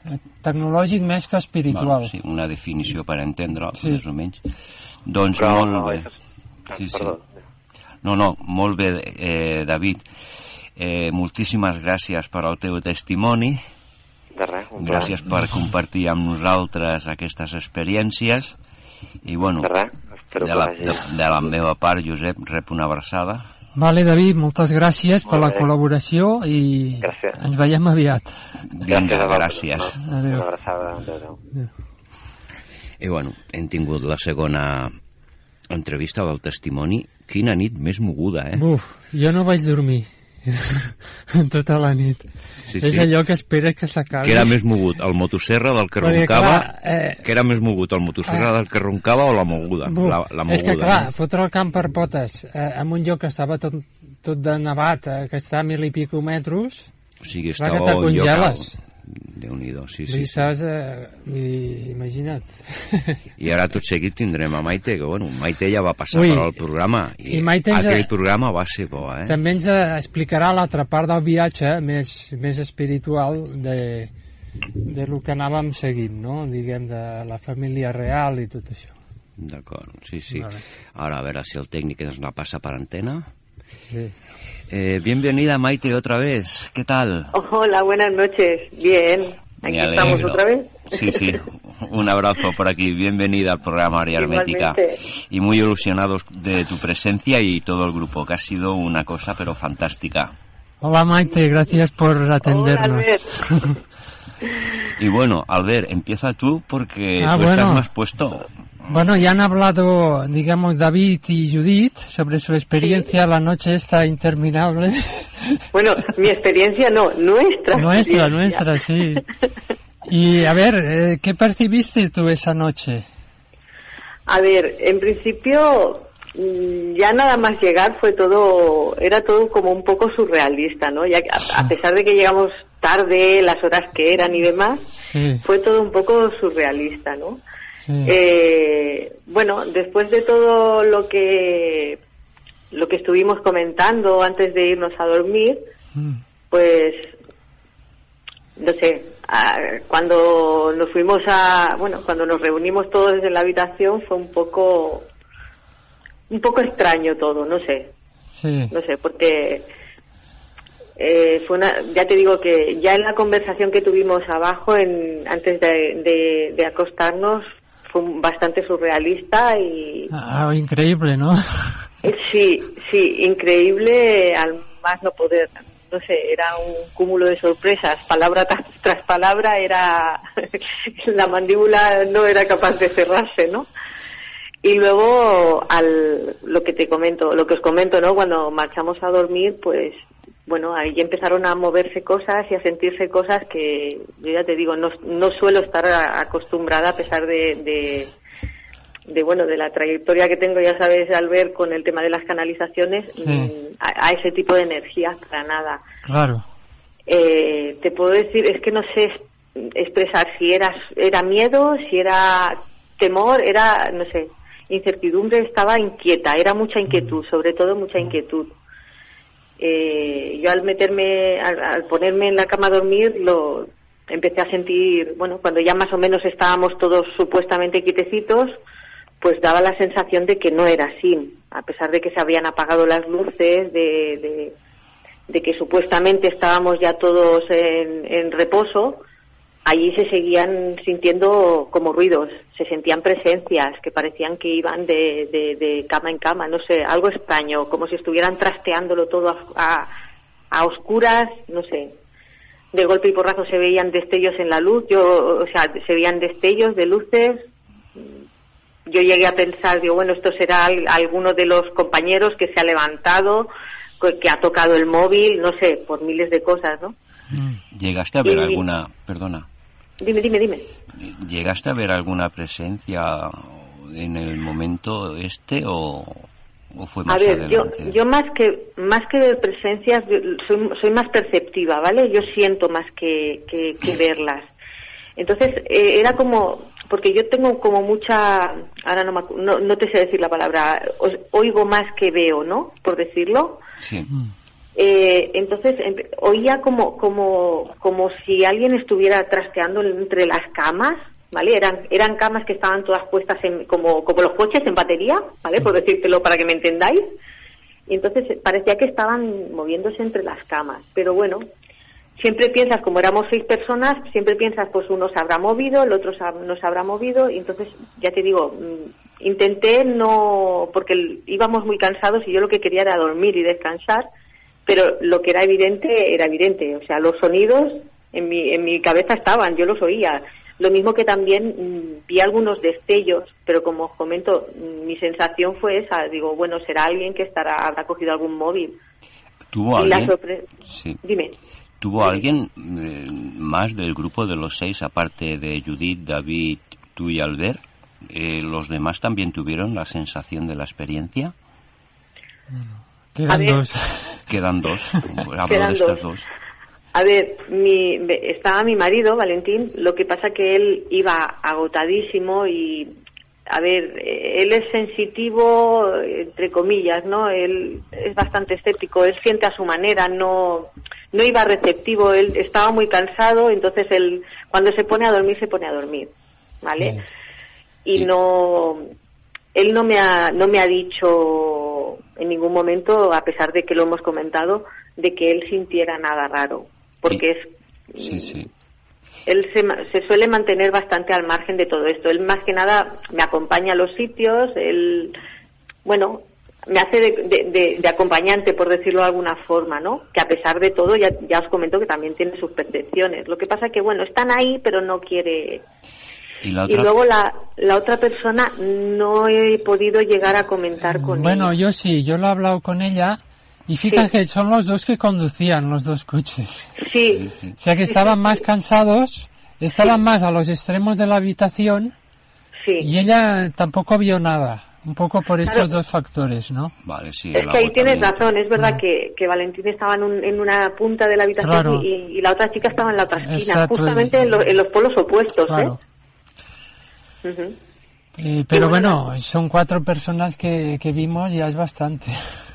[SPEAKER 5] eh, tecnològic més que espiritual.
[SPEAKER 4] Bueno, sí, una definició per entendre,
[SPEAKER 5] Sí.
[SPEAKER 4] més o menys. Doncs
[SPEAKER 8] Però,
[SPEAKER 4] molt
[SPEAKER 8] no,
[SPEAKER 4] bé.
[SPEAKER 8] és-
[SPEAKER 4] Sí, sí. No, no, molt bé, eh, David. Eh, moltíssimes gràcies per al teu testimoni.
[SPEAKER 8] De res, un
[SPEAKER 4] Gràcies per compartir amb nosaltres aquestes experiències. I, bueno,
[SPEAKER 8] De res, espero
[SPEAKER 4] de la, de, de la meva part, Josep, rep una abraçada.
[SPEAKER 5] Vale, David, moltes gràcies per
[SPEAKER 8] Molt
[SPEAKER 5] la
[SPEAKER 8] bé.
[SPEAKER 5] col·laboració i
[SPEAKER 8] Gràcies.
[SPEAKER 5] ens veiem aviat.
[SPEAKER 4] Vinga, gràcies.
[SPEAKER 8] No?
[SPEAKER 5] Adéu.
[SPEAKER 8] Una abraçada. Adéu, adéu.
[SPEAKER 4] I, bueno, hem tingut la segona entrevista del testimoni. Quina nit més moguda, eh?
[SPEAKER 5] Buf, jo no vaig dormir tota la nit.
[SPEAKER 4] Sí,
[SPEAKER 5] És
[SPEAKER 4] sí.
[SPEAKER 5] allò que esperes que s'acabi.
[SPEAKER 4] Que era més mogut, el motosserra del que
[SPEAKER 5] Perquè,
[SPEAKER 4] roncava...
[SPEAKER 5] clar, eh,
[SPEAKER 4] Que era més mogut, el motosserra del que roncava o la moguda?
[SPEAKER 5] Buf,
[SPEAKER 4] La, la moguda.
[SPEAKER 5] és que clar,
[SPEAKER 4] no?
[SPEAKER 5] fotre el camp per potes eh, en un lloc que estava tot, tot de nevat, eh, que està a mil i pico metres,
[SPEAKER 4] O sigui,
[SPEAKER 5] clar
[SPEAKER 4] estava
[SPEAKER 5] que te
[SPEAKER 4] lloc...
[SPEAKER 5] congeles.
[SPEAKER 4] Déu-n'hi-do, sí,
[SPEAKER 5] sí, saps? Eh, dir, imagina't.
[SPEAKER 4] I ara tot seguit tindrem a Maite, que bueno, Maite ja va passar
[SPEAKER 5] Ui,
[SPEAKER 4] per al programa. I,
[SPEAKER 5] i Maite ens
[SPEAKER 4] aquell programa va ser bo, eh?
[SPEAKER 5] També ens explicarà l'altra part del viatge més, més espiritual de, de lo que anàvem seguint, no? Diguem, de la família real i tot això.
[SPEAKER 4] D'acord, sí, sí.
[SPEAKER 5] Vale.
[SPEAKER 4] Ahora a ver si el técnico nos la pasa para antena.
[SPEAKER 5] Sí.
[SPEAKER 4] Eh, bienvenida Maite otra vez, ¿qué tal?
[SPEAKER 9] Hola, buenas noches. Bien. Aquí estamos otra vez.
[SPEAKER 4] Sí, sí, un abrazo por aquí. Bienvenida al programa Área Hermética. Y muy ilusionados de tu presencia y todo el grupo, que ha sido una cosa pero fantástica.
[SPEAKER 5] Hola Maite, gracias por atendernos.
[SPEAKER 9] Albert.
[SPEAKER 4] Y bueno, Albert, empieza tú porque
[SPEAKER 5] Ah,
[SPEAKER 4] tú
[SPEAKER 5] bueno.
[SPEAKER 4] estás más puesto.
[SPEAKER 5] Bueno, ya han hablado, digamos, David y Judith sobre su experiencia la noche esta interminable.
[SPEAKER 9] Bueno, mi experiencia no, nuestra.
[SPEAKER 5] nuestra, nuestra, sí. Y a ver, eh, ¿qué percibiste tú esa noche?
[SPEAKER 9] A ver, en principio mm, ya nada más llegar fue todo, era todo como un poco surrealista, ¿no? Ya a, a pesar de que llegamos tarde, las horas que eran y demás,
[SPEAKER 5] Sí,
[SPEAKER 9] fue todo un poco surrealista, ¿no?
[SPEAKER 5] Sí.
[SPEAKER 9] Eh, bueno, después de todo lo que lo que estuvimos comentando antes de irnos a dormir,
[SPEAKER 5] Mm.
[SPEAKER 9] pues no sé, cuando nos fuimos a, bueno, cuando nos reunimos todos en la habitación fue un poco un poco extraño todo, no sé,
[SPEAKER 5] Sí,
[SPEAKER 9] no sé, porque eh, fue una, ya te digo que ya en la conversación que tuvimos abajo en, antes de, de- de acostarnos fue bastante surrealista y
[SPEAKER 5] Ah, increíble, ¿no?
[SPEAKER 9] sí, sí, increíble al más no poder, no sé, era un cúmulo de sorpresas, palabra tras palabra era, la mandíbula no era capaz de cerrarse, ¿no? Y luego, al, lo que te comento, lo que os comento, ¿no? Cuando marchamos a dormir, pues, bueno, ahí empezaron a moverse cosas y a sentirse cosas que, yo ya te digo, no, no suelo estar acostumbrada a pesar de, de, de, bueno, de la trayectoria que tengo, ya sabes, al ver con el tema de las canalizaciones,
[SPEAKER 5] Sí.
[SPEAKER 9] mm, a, a ese tipo de energías para nada.
[SPEAKER 5] Claro.
[SPEAKER 9] Eh, te puedo decir, es que no sé es- expresar si era, era miedo, si era temor, era, no sé, incertidumbre, estaba inquieta, era mucha inquietud, sobre todo mucha inquietud. Eh, yo al meterme, al, al ponerme en la cama a dormir, lo empecé a sentir, bueno, cuando ya más o menos estábamos todos supuestamente quietecitos, pues daba la sensación de que no era así, a pesar de que se habían apagado las luces, de, de, de que supuestamente estábamos ya todos en, en reposo, allí se seguían sintiendo como ruidos, se sentían presencias que parecían que iban de, de, de cama en cama, no sé, algo extraño, como si estuvieran trasteándolo todo a, a, a oscuras, no sé. De golpe y porrazo se veían destellos en la luz, yo, o sea, se veían destellos de luces. Yo llegué a pensar, digo, bueno, esto será al- alguno de los compañeros que se ha levantado, que que ha tocado el móvil, no sé, por miles de cosas, ¿no?
[SPEAKER 4] ¿Llegaste a ver
[SPEAKER 9] Y-
[SPEAKER 4] alguna, perdona,
[SPEAKER 9] Dime, dime, dime.
[SPEAKER 4] ¿llegaste a ver alguna presencia en el momento este o, o fue más
[SPEAKER 9] A ver, yo,
[SPEAKER 4] adelante?
[SPEAKER 9] yo más que más que ver presencias, soy, soy más perceptiva, ¿vale? Yo siento más que, que, que verlas. Entonces, eh, era como, porque yo tengo como mucha, ahora no, me no, no te sé decir la palabra, os- oigo más que veo, ¿no? Por decirlo.
[SPEAKER 4] Sí.
[SPEAKER 9] Eh, entonces em- oía como, como, como si alguien estuviera trasteando entre las camas, ¿vale? Eran, eran camas que estaban todas puestas en, como, como los coches en batería, ¿vale? Por decírtelo para que me entendáis. Y entonces eh, parecía que estaban moviéndose entre las camas. Pero bueno, siempre piensas, como éramos seis personas, siempre piensas, pues uno se habrá movido, el otro se ha- no se habrá movido. Y entonces, ya te digo, mm, intenté no, porque íbamos muy cansados y yo lo que quería era dormir y descansar pero lo que era evidente era evidente, o sea, los sonidos en mi, en mi cabeza estaban, yo los oía. Lo mismo que también mm, vi algunos destellos, pero como os comento, mm, mi sensación fue esa, digo, bueno, será alguien que estará habrá cogido algún móvil.
[SPEAKER 4] ¿Tuvo
[SPEAKER 9] y la
[SPEAKER 4] alguien?
[SPEAKER 9] sorpre-
[SPEAKER 4] Sí.
[SPEAKER 9] Dime.
[SPEAKER 4] ¿Tuvo alguien eh, más del grupo de los seis, aparte de Judith, David, tú y Albert? Eh, ¿Los demás también tuvieron la sensación de la experiencia?
[SPEAKER 5] Quedan
[SPEAKER 9] ver.
[SPEAKER 5] dos.
[SPEAKER 4] Quedan dos. Hablo
[SPEAKER 9] Quedan
[SPEAKER 4] de estas
[SPEAKER 9] dos.
[SPEAKER 4] dos.
[SPEAKER 9] A ver, mi, estaba mi marido, Valentín, lo que pasa que él iba agotadísimo y, a ver, eh, él es sensitivo, entre comillas, ¿no? Él es bastante escéptico, él siente a su manera, no, no iba receptivo, él estaba muy cansado, entonces él, cuando se pone a dormir, se pone a dormir, ¿vale? Y no, él no me ha, no me ha dicho en ningún momento, a pesar de que lo hemos comentado, de que él sintiera nada raro, porque es
[SPEAKER 4] Sí, sí.
[SPEAKER 9] él se, se suele mantener bastante al margen de todo esto. Él más que nada me acompaña a los sitios, él, bueno, me hace de, de- de- de acompañante, por decirlo de alguna forma, ¿no? Que a pesar de todo, ya, ya os comento que también tiene sus percepciones. Lo que pasa que, bueno, están ahí, pero no quiere...
[SPEAKER 4] Y la
[SPEAKER 9] Y
[SPEAKER 4] otra,
[SPEAKER 9] luego la, la otra persona no he podido llegar a comentar con
[SPEAKER 5] Bueno,
[SPEAKER 9] ella.
[SPEAKER 5] yo sí, yo lo he hablado con ella y fíjate que son los dos que conducían los dos coches.
[SPEAKER 9] Sí,
[SPEAKER 5] O sea que estaban más cansados, estaban más a los extremos de la habitación
[SPEAKER 9] sí.
[SPEAKER 5] y ella tampoco vio nada. Un poco por estos
[SPEAKER 9] Claro.
[SPEAKER 5] dos factores, ¿no?
[SPEAKER 4] Vale, sí.
[SPEAKER 9] Es que ahí tienes razón, es verdad que, que Valentín estaba en, un- en una punta de la habitación
[SPEAKER 5] Claro.
[SPEAKER 9] y, y la otra chica estaba en la otra esquina,
[SPEAKER 5] Exacto.
[SPEAKER 9] justamente en, lo- en los polos opuestos,
[SPEAKER 5] Claro.
[SPEAKER 9] ¿eh?
[SPEAKER 5] Eh, pero
[SPEAKER 9] Y bueno,
[SPEAKER 5] bueno, son cuatro personas que, que vimos, ya es bastante.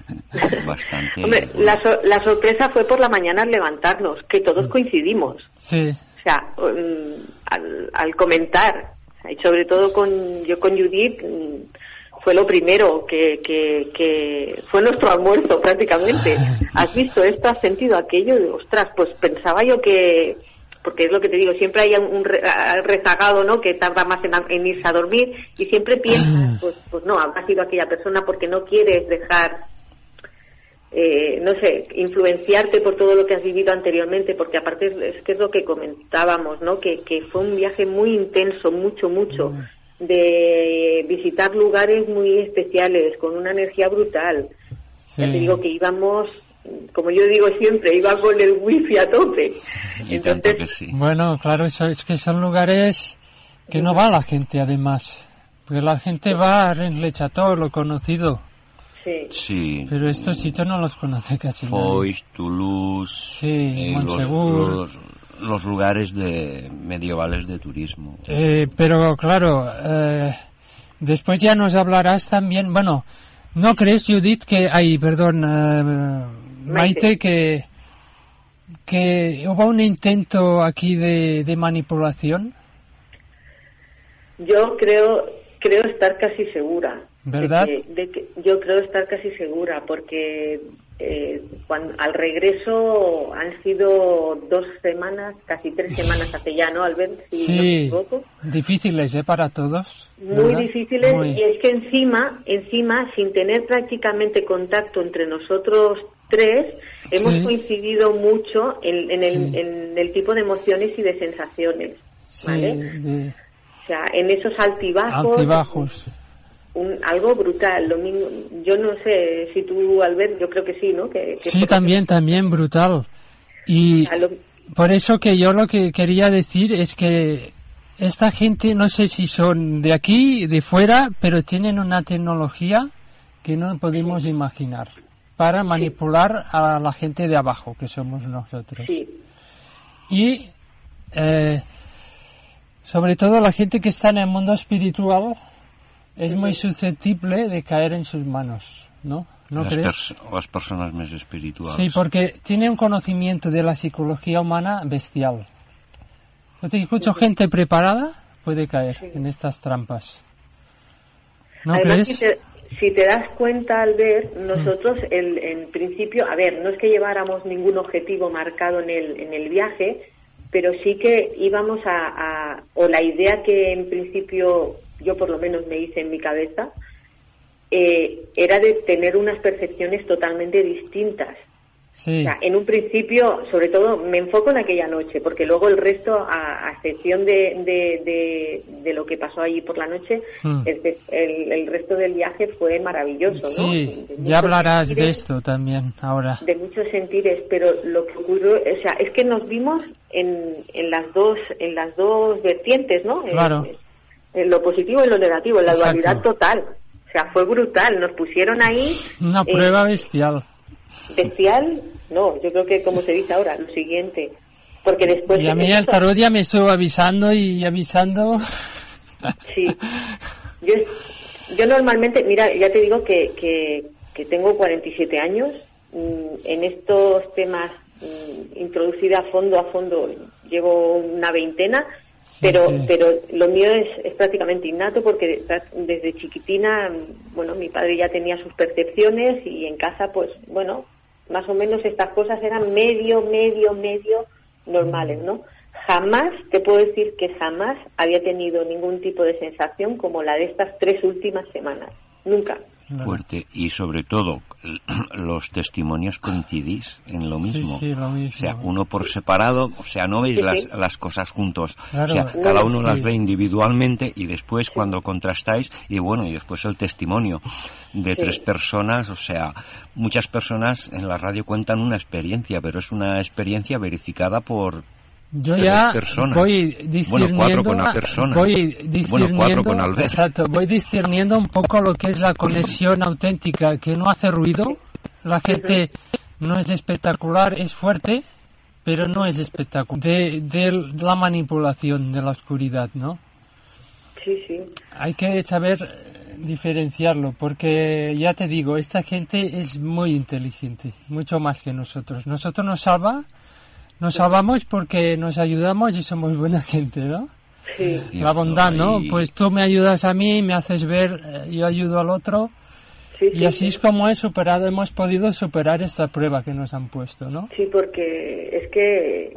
[SPEAKER 4] Bastante.
[SPEAKER 9] Hombre, la, so- la sorpresa fue por la mañana al levantarnos, que todos coincidimos.
[SPEAKER 5] Sí,
[SPEAKER 9] O sea, mm, al, al comentar, y sobre todo con yo con Judith, mm, fue lo primero que, que, que fue nuestro almuerzo prácticamente. ¿Has visto esto? ¿Has sentido aquello? Y, ostras, pues pensaba yo que, porque es lo que te digo, siempre hay un rezagado, ¿no? Que tarda más en, irse a dormir y siempre piensas, pues, pues no, habrá sido aquella persona porque no quieres dejar eh, no sé, influenciarte por todo lo que has vivido anteriormente, porque aparte es, es que es lo que comentábamos, ¿no? Que, que fue un viaje muy intenso, mucho, mucho, de visitar lugares muy especiales, con una energía brutal. Ya te digo que íbamos, como yo digo siempre, iba con el wifi a tope.
[SPEAKER 4] Y tanto
[SPEAKER 9] Entonces,
[SPEAKER 4] que sí.
[SPEAKER 5] Bueno, claro, eso es que son lugares que no va la gente además. Porque la gente va a todo lo conocido.
[SPEAKER 9] sí.
[SPEAKER 4] Sí.
[SPEAKER 5] Pero estos sitios no los conoce casi nadie.
[SPEAKER 4] Foix, Toulouse,
[SPEAKER 5] Sí,
[SPEAKER 4] los,
[SPEAKER 5] Montsegur.
[SPEAKER 4] los, los lugares de medievales de turismo.
[SPEAKER 5] Eh, pero claro, eh, después ya nos hablarás también, bueno, ¿no crees, Judith, que, ay, perdón, eh, Maite, que, que hubo un intento aquí de, de manipulación?
[SPEAKER 9] Yo creo, creo estar casi segura.
[SPEAKER 5] ¿Verdad?
[SPEAKER 9] De que, de que- yo creo estar casi segura porque eh, cuando, al regreso han sido dos semanas, casi tres semanas hace ya, ¿no, Albert? Si no me
[SPEAKER 5] Sí,
[SPEAKER 9] equivoco.
[SPEAKER 5] difíciles, ¿eh? Para todos.
[SPEAKER 9] Muy difíciles
[SPEAKER 5] Muy.
[SPEAKER 9] y es que encima, encima, sin tener prácticamente contacto entre nosotros tres, hemos
[SPEAKER 5] Sí.
[SPEAKER 9] coincidido mucho en, en el,
[SPEAKER 5] Sí.
[SPEAKER 9] en el tipo de emociones y de sensaciones. ¿vale?
[SPEAKER 5] de
[SPEAKER 9] O sea, en esos altibajos,
[SPEAKER 5] altibajos.
[SPEAKER 9] un, algo brutal. Lo mismo, yo no sé si tú, Albert, yo creo que sí, ¿no? Que, que
[SPEAKER 5] Sí, también, también brutal. Y
[SPEAKER 9] lo-
[SPEAKER 5] por eso que yo lo que quería decir es que esta gente, no sé si son de aquí, de fuera, pero tienen una tecnología que no podemos imaginar para manipular a la gente de abajo, que somos nosotros.
[SPEAKER 9] sí,
[SPEAKER 5] Y eh, sobre todo la gente que está en el mundo espiritual es muy susceptible de caer en sus manos, ¿no? ¿No
[SPEAKER 4] las,
[SPEAKER 5] crees?
[SPEAKER 4] pers- las personas más espirituales.
[SPEAKER 5] Sí, porque tiene un conocimiento de la psicología humana bestial. Entonces, mucha gente preparada puede caer en estas trampas. ¿No
[SPEAKER 9] Además,
[SPEAKER 5] crees?
[SPEAKER 9] Si te, das cuenta, Albert, nosotros el, en principio, a ver, no es que lleváramos ningún objetivo marcado en el, en el viaje, pero sí que íbamos a, a- o la idea que en principio yo por lo menos me hice en mi cabeza, eh, era de tener unas percepciones totalmente distintas.
[SPEAKER 5] Sí,
[SPEAKER 9] O sea, en un principio, sobre todo, me enfoco en aquella noche, porque luego el resto, a, a excepción de, de, de, de lo que pasó allí por la noche,
[SPEAKER 5] Hmm.
[SPEAKER 9] el, el- el resto del viaje fue maravilloso,
[SPEAKER 5] sí, ya hablarás de esto también ahora.
[SPEAKER 9] De muchos sentires, pero lo que ocurrió, o sea, es que nos vimos en, en las dos en las dos vertientes, ¿no? En-
[SPEAKER 5] Claro.
[SPEAKER 9] En, lo positivo y lo negativo, en la
[SPEAKER 5] Exacto.
[SPEAKER 9] dualidad total. O sea, fue brutal. Nos pusieron ahí.
[SPEAKER 5] Una
[SPEAKER 9] eh,
[SPEAKER 5] prueba bestial.
[SPEAKER 9] Bestial, no, yo creo que como se dice ahora, lo siguiente. Porque después...
[SPEAKER 5] Y a mí el tarot ya me estuvo avisando y avisando.
[SPEAKER 9] Sí. Yo, yo normalmente, mira, ya te digo que, que, que tengo 47 años. mm, En estos temas mm, introducida a fondo, a fondo, llevo una veintena. Pero,
[SPEAKER 5] sí.
[SPEAKER 9] pero lo mío es, es prácticamente innato porque de- desde chiquitina, bueno, mi padre ya tenía sus percepciones y en casa, pues, bueno, más o menos estas cosas eran medio, medio, medio normales, ¿no? Jamás, te puedo decir que jamás había tenido ningún tipo de sensación como la de estas tres últimas semanas. Nunca.
[SPEAKER 4] fuerte y sobre todo los testimonios coincidís en lo mismo.
[SPEAKER 5] sí, lo mismo.
[SPEAKER 4] O sea, uno por separado, o sea, no veis
[SPEAKER 9] Sí,
[SPEAKER 4] las,
[SPEAKER 9] sí.
[SPEAKER 4] las cosas juntos.
[SPEAKER 5] Claro.
[SPEAKER 4] O sea,
[SPEAKER 5] No,
[SPEAKER 4] cada uno
[SPEAKER 5] sí.
[SPEAKER 4] las ve individualmente y después cuando contrastáis, y bueno, y después el testimonio de tres personas, o sea, muchas personas en la radio cuentan una experiencia, pero es una experiencia verificada por
[SPEAKER 5] Yo
[SPEAKER 4] tres
[SPEAKER 5] ya
[SPEAKER 4] personas.
[SPEAKER 5] voy
[SPEAKER 4] Bueno,
[SPEAKER 5] discerniendo,
[SPEAKER 4] cuatro con una persona.
[SPEAKER 5] voy
[SPEAKER 4] Bueno,
[SPEAKER 5] discerniendo,
[SPEAKER 4] cuatro con Albert.
[SPEAKER 5] exacto, voy discerniendo un poco lo que es la conexión auténtica, que no hace ruido, la gente no es espectacular, es fuerte, pero no es espectacular, de, de la manipulación de la oscuridad, ¿no?
[SPEAKER 9] Sí, sí.
[SPEAKER 5] Hay que saber eh, diferenciarlo, porque ya te digo, esta gente es muy inteligente, mucho más que nosotros. Nosotros nos salva, nos salvamos porque nos ayudamos y somos buena gente, ¿no?
[SPEAKER 9] Sí.
[SPEAKER 5] La bondad, ¿no?
[SPEAKER 4] y-
[SPEAKER 5] Pues tú me ayudas a mí, me haces ver, eh, yo ayudo al otro.
[SPEAKER 9] Sí,
[SPEAKER 5] Y
[SPEAKER 9] sí,
[SPEAKER 5] así
[SPEAKER 9] sí.
[SPEAKER 5] es como he superado, hemos podido superar esta prueba que nos han puesto, ¿no?
[SPEAKER 9] Sí, porque es que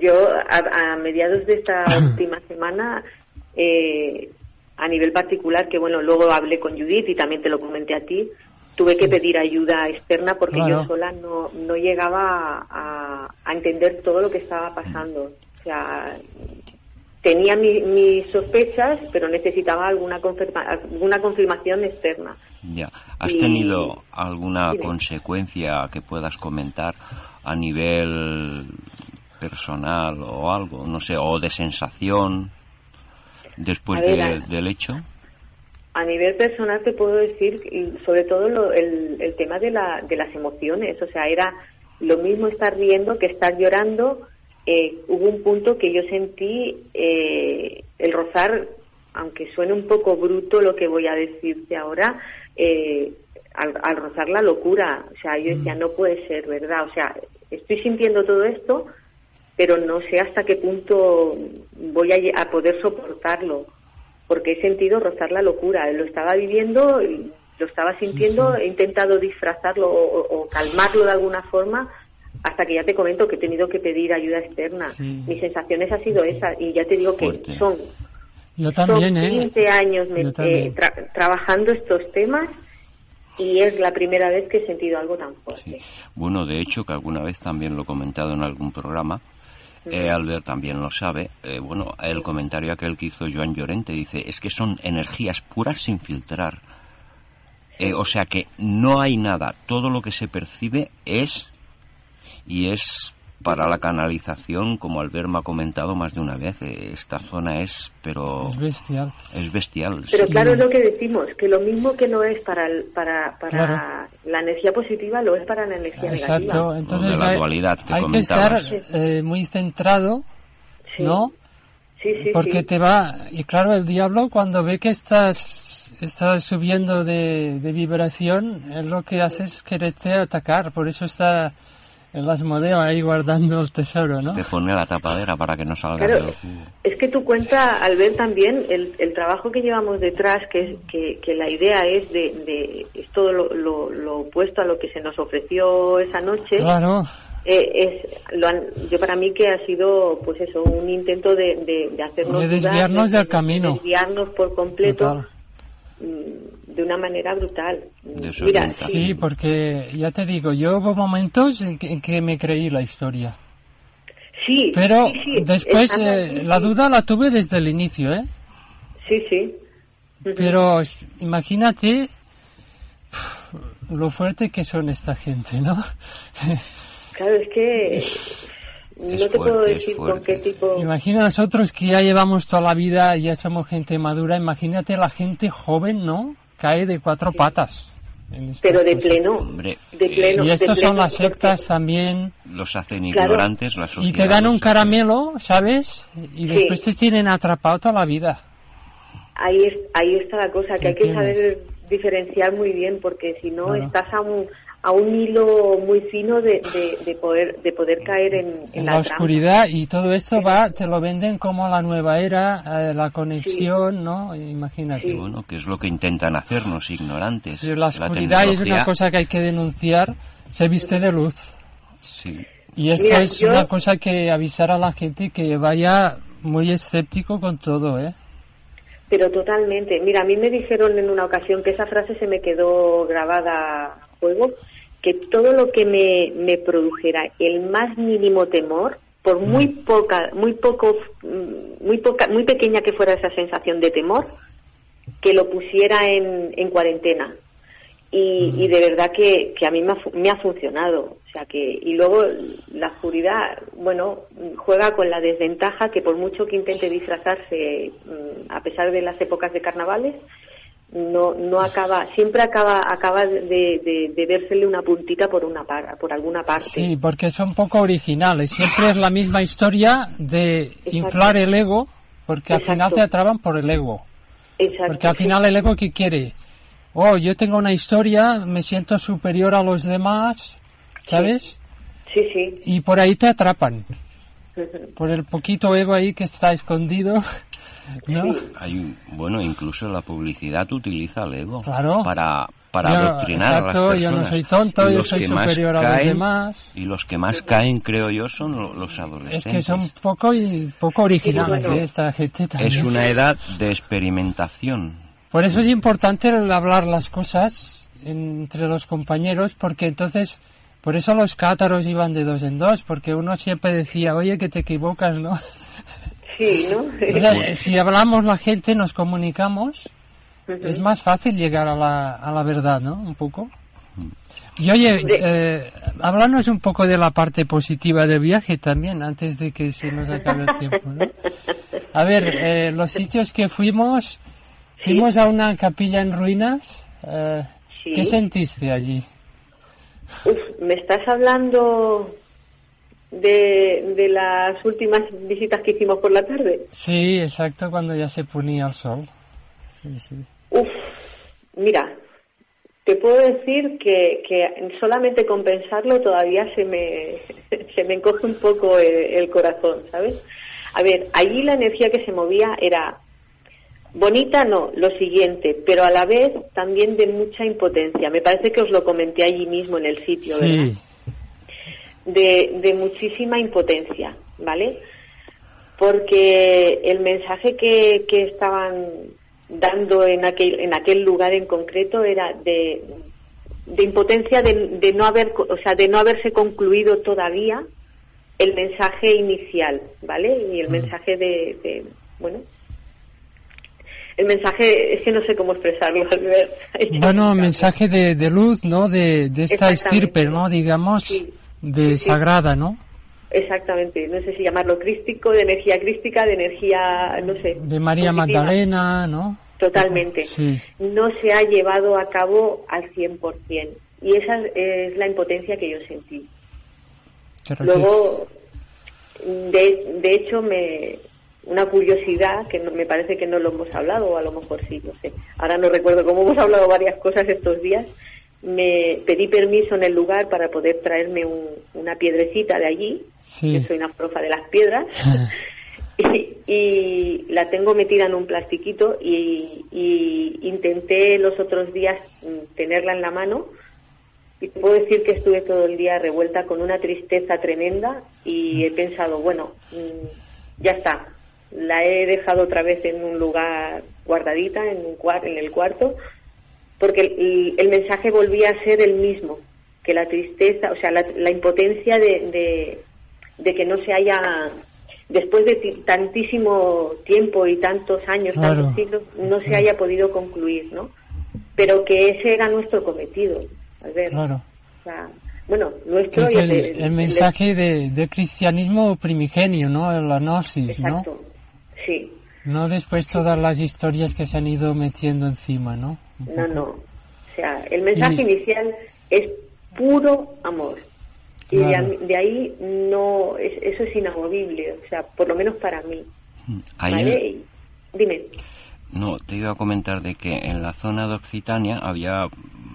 [SPEAKER 9] yo a, a mediados de esta última semana, eh, a nivel particular, que bueno, luego hablé con Judith y también te lo comenté a ti, tuve que pedir ayuda externa porque
[SPEAKER 5] Claro.
[SPEAKER 9] yo sola no, no llegaba a, a entender todo lo que estaba pasando. O sea, tenía mi- mis sospechas, pero necesitaba alguna, confirma- alguna confirmación externa.
[SPEAKER 4] Ya. ¿Has
[SPEAKER 9] Y-
[SPEAKER 4] tenido alguna consecuencia que puedas comentar a nivel personal o algo? No sé, o de sensación después
[SPEAKER 9] ver,
[SPEAKER 4] de- del hecho.
[SPEAKER 9] A nivel personal te puedo decir, sobre todo lo- el, el tema de, la, de las emociones, o sea, era lo mismo estar riendo que estar llorando. Eh, hubo un punto que yo sentí eh, el rozar, aunque suene un poco bruto lo que voy a decirte ahora, eh, al, al rozar la locura. O sea, yo decía, no puede ser, ¿verdad? O sea, estoy sintiendo todo esto, pero no sé hasta qué punto voy a, a poder soportarlo porque he sentido rozar la locura. Lo estaba viviendo, lo estaba sintiendo, he intentado disfrazarlo o, calmarlo de alguna forma, hasta que ya te comento que he tenido que pedir ayuda externa.
[SPEAKER 5] Sí.
[SPEAKER 9] Mis sensaciones ha sido esa, y ya te digo que
[SPEAKER 4] Fuerte.
[SPEAKER 9] son,
[SPEAKER 5] Yo también,
[SPEAKER 9] son
[SPEAKER 5] ¿eh?
[SPEAKER 9] 15 años me-
[SPEAKER 5] Yo también.
[SPEAKER 9] eh, tra- trabajando estos temas y es la primera vez que he sentido algo tan fuerte.
[SPEAKER 4] Bueno, de hecho, que alguna vez también lo he comentado en algún programa, eh, Albert también lo sabe, eh, bueno, el comentario aquel que hizo Joan Llorente dice, es que son energías puras sin filtrar. Eh, o sea que no hay nada, todo lo que se percibe es y es para la canalización, como Albert me ha comentado más de una vez, eh, esta zona es, pero
[SPEAKER 5] Es bestial.
[SPEAKER 4] es bestial.
[SPEAKER 9] Pero
[SPEAKER 4] sí.
[SPEAKER 9] claro, es lo que decimos, que lo mismo que lo es para, el- para, para
[SPEAKER 5] Claro.
[SPEAKER 9] la energía positiva, lo es para la energía
[SPEAKER 5] Exacto.
[SPEAKER 9] negativa.
[SPEAKER 5] Entonces
[SPEAKER 4] la
[SPEAKER 5] hay,
[SPEAKER 4] dualidad que
[SPEAKER 5] hay que estar eh, muy centrado,
[SPEAKER 9] Sí.
[SPEAKER 5] ¿no?
[SPEAKER 9] Sí, sí,
[SPEAKER 5] Porque
[SPEAKER 9] sí.
[SPEAKER 5] te va... Y claro, el diablo cuando ve que estás, estás subiendo de, de vibración, él lo que hace es quererte atacar. Por eso está el asmodeo ahí guardando el tesoro, ¿no?
[SPEAKER 4] Te pone la tapadera para que no salga
[SPEAKER 9] Claro, es que tú cuenta, al ver también el, el trabajo que llevamos detrás, que, es, que, que la idea es de, de es todo lo, lo, lo opuesto a lo que se nos ofreció esa noche.
[SPEAKER 5] Claro.
[SPEAKER 9] Eh, es lo han- yo para mí que ha sido pues eso un intento de, de, de hacernos
[SPEAKER 5] De
[SPEAKER 9] dudar,
[SPEAKER 5] desviarnos
[SPEAKER 9] de-
[SPEAKER 5] del
[SPEAKER 9] de
[SPEAKER 5] camino.
[SPEAKER 9] desviarnos por completo
[SPEAKER 5] Total.
[SPEAKER 9] Mm, de una manera brutal
[SPEAKER 4] De
[SPEAKER 9] mira sí,
[SPEAKER 5] Sí, porque ya te digo, yo hubo momentos en que, en que me creí la historia.
[SPEAKER 9] sí
[SPEAKER 5] Pero
[SPEAKER 9] sí, sí,
[SPEAKER 5] después eh, la duda la tuve desde el inicio, ¿eh?
[SPEAKER 9] sí sí.
[SPEAKER 5] Pero imagínate lo fuerte que son esta gente, ¿no?
[SPEAKER 9] claro es que no te puedo
[SPEAKER 4] fuerte,
[SPEAKER 9] decir con qué tipo
[SPEAKER 5] Imagina nosotros que ya llevamos toda la vida y ya somos gente madura, imagínate la gente joven, ¿no? Cae de cuatro patas.
[SPEAKER 9] pero de
[SPEAKER 5] cosas.
[SPEAKER 9] pleno
[SPEAKER 4] Hombre,
[SPEAKER 9] de
[SPEAKER 4] eh,
[SPEAKER 9] pleno
[SPEAKER 5] Y
[SPEAKER 9] de
[SPEAKER 5] estos son las sectas también.
[SPEAKER 4] los hacen
[SPEAKER 9] Claro.
[SPEAKER 4] ignorantes, la
[SPEAKER 5] Y te dan un caramelo, ¿sabes? Y
[SPEAKER 9] Sí.
[SPEAKER 5] después te tienen atrapado toda la vida.
[SPEAKER 9] ahí es, ahí está la cosa que hay que saber diferenciar muy bien porque si no
[SPEAKER 5] Claro.
[SPEAKER 9] estás a un a un hilo muy fino de, de, de poder de poder caer en, en la, trampa.
[SPEAKER 5] oscuridad y todo esto va, te lo venden como la nueva era, eh, la conexión, ¿no? Imagínate.
[SPEAKER 4] Y bueno, que es lo que intentan hacernos, ignorantes.
[SPEAKER 5] La oscuridad es una cosa que hay que denunciar, se viste de luz.
[SPEAKER 4] Sí,
[SPEAKER 5] Y esto
[SPEAKER 9] Mira,
[SPEAKER 5] es
[SPEAKER 9] yo-
[SPEAKER 5] una cosa que avisar a la gente que vaya muy escéptico con todo, ¿eh?
[SPEAKER 9] Pero totalmente. Mira, a mí me dijeron en una ocasión que esa frase se me quedó grabada a fuego, que todo lo que me, me produjera el más mínimo temor, por muy poca, muy poco, mm, muy poca, muy pequeña que fuera esa sensación de temor, que lo pusiera en, en cuarentena. Y, y de verdad que, que a mí me ha, me ha funcionado. O sea que, y luego la oscuridad, bueno, juega con la desventaja que por mucho que intente disfrazarse, mm, a pesar de las épocas de carnavales, no, no acaba, siempre acaba, acaba de, de, de vérsele una puntita por una par- por alguna parte.
[SPEAKER 5] Sí, porque son poco originales. Siempre es la misma historia de inflar el ego, porque al final te atrapan por el ego.
[SPEAKER 9] Exacto,
[SPEAKER 5] Porque al
[SPEAKER 9] sí.
[SPEAKER 5] final el ego que quiere, oh, yo tengo una historia, me siento superior a los demás, ¿sabes?
[SPEAKER 9] Sí, sí.
[SPEAKER 5] Y por ahí te atrapan. Por el poquito ego ahí que está escondido, ¿no?
[SPEAKER 4] hay un- bueno, incluso la publicidad utiliza el ego
[SPEAKER 5] Claro.
[SPEAKER 4] para, para
[SPEAKER 5] Yo-
[SPEAKER 4] adoctrinar a las
[SPEAKER 5] exacto,
[SPEAKER 4] personas.
[SPEAKER 5] yo no soy tonto, yo
[SPEAKER 4] los
[SPEAKER 5] soy
[SPEAKER 4] que más
[SPEAKER 5] superior a los
[SPEAKER 4] caen-
[SPEAKER 5] demás.
[SPEAKER 4] Y los que más caen, creo yo, son lo- los
[SPEAKER 5] Es
[SPEAKER 4] adolescentes.
[SPEAKER 5] que son poco y poco originales
[SPEAKER 9] Sí, bueno.
[SPEAKER 5] ¿eh? esta gente también.
[SPEAKER 4] Es una edad de experimentación.
[SPEAKER 5] Por eso es importante el hablar las cosas entre los compañeros, porque entonces, por eso los cátaros iban de dos en dos, porque uno siempre decía, oye, que te equivocas, ¿no?
[SPEAKER 9] Sí, ¿no?
[SPEAKER 5] Sea, si hablamos la gente, nos comunicamos, es más fácil llegar a la, a la verdad, ¿no? Un poco. Y oye, eh, háblanos un poco de la parte positiva del viaje también, antes de que se nos acabe el tiempo, ¿no? A ver, eh, los sitios que fuimos, fuimos a una capilla en ruinas. eh,
[SPEAKER 9] Sí.
[SPEAKER 5] ¿Qué sentiste allí?
[SPEAKER 9] Uf, ¿me estás hablando de, de las últimas visitas que hicimos por la tarde?
[SPEAKER 5] Sí, exacto, cuando ya se ponía el sol. Sí, sí.
[SPEAKER 9] Uf, mira, te puedo decir que, que solamente con pensarlo todavía se me, se me encoge un poco el, el corazón, ¿sabes? A ver, allí la energía que se movía era bonita, no, lo siguiente, pero a la vez también de mucha impotencia. Me parece que os lo comenté allí mismo en el sitio, ¿verdad? De, de muchísima impotencia, ¿vale? Porque el mensaje que, que estaban dando en aquel, en aquel lugar en concreto era de, de impotencia de, de no haber, o sea, de no haberse concluido todavía el mensaje inicial, ¿vale? Y el mensaje de, de- bueno, el mensaje es que no sé cómo expresarlo, Albert.
[SPEAKER 5] bueno, mensaje de, de luz, ¿no? De, de esta estirpe, ¿no? Digamos,
[SPEAKER 9] Sí.
[SPEAKER 5] De
[SPEAKER 9] Sí, sí.
[SPEAKER 5] sagrada, ¿no?
[SPEAKER 9] Exactamente, no sé si llamarlo crístico, de energía crística, de energía, no sé.
[SPEAKER 5] De María
[SPEAKER 9] positiva.
[SPEAKER 5] Magdalena, ¿no?
[SPEAKER 9] Totalmente.
[SPEAKER 5] Sí.
[SPEAKER 9] No se ha llevado a cabo al 100%. Y esa es la impotencia que yo sentí. Luego, de, de hecho, me una curiosidad que no- me parece que no lo hemos hablado, o a lo mejor sí, no sé. Ahora no recuerdo cómo hemos hablado varias cosas estos días. Me pedí permiso en el lugar para poder traerme un- una piedrecita de allí,
[SPEAKER 5] Sí.
[SPEAKER 9] que soy una profa de las piedras, y, y la tengo metida en un plastiquito y, y intenté los otros días mm, tenerla en la mano. Y te puedo decir que estuve todo el día revuelta con una tristeza tremenda y he pensado, bueno, mm, ya está, la he dejado otra vez en un lugar guardadita, en, un en el cuarto, porque el, el mensaje volvía a ser el mismo, que la tristeza, o sea, la, la impotencia de, de, de que no se haya, después de tantísimo tiempo y tantos años,
[SPEAKER 5] Claro.
[SPEAKER 9] tantos siglos, no se haya podido concluir, ¿no? Pero que ese era nuestro cometido, al ver.
[SPEAKER 5] Claro.
[SPEAKER 9] O sea, bueno, nuestro
[SPEAKER 5] es
[SPEAKER 9] y
[SPEAKER 5] el, el
[SPEAKER 9] de-
[SPEAKER 5] mensaje de, de cristianismo primigenio, ¿no? La gnosis, ¿no?
[SPEAKER 9] Exacto, sí.
[SPEAKER 5] No después todas las historias que se han ido metiendo encima, ¿no?
[SPEAKER 9] No, no. O sea, el mensaje inicial es puro amor. Y de,
[SPEAKER 5] Claro.
[SPEAKER 9] a- de ahí no, es- eso es inamovible, o sea, por lo menos para mí.
[SPEAKER 4] Ahí
[SPEAKER 9] ¿Vale? Dime.
[SPEAKER 4] No, te iba a comentar de que en la zona de Occitania había,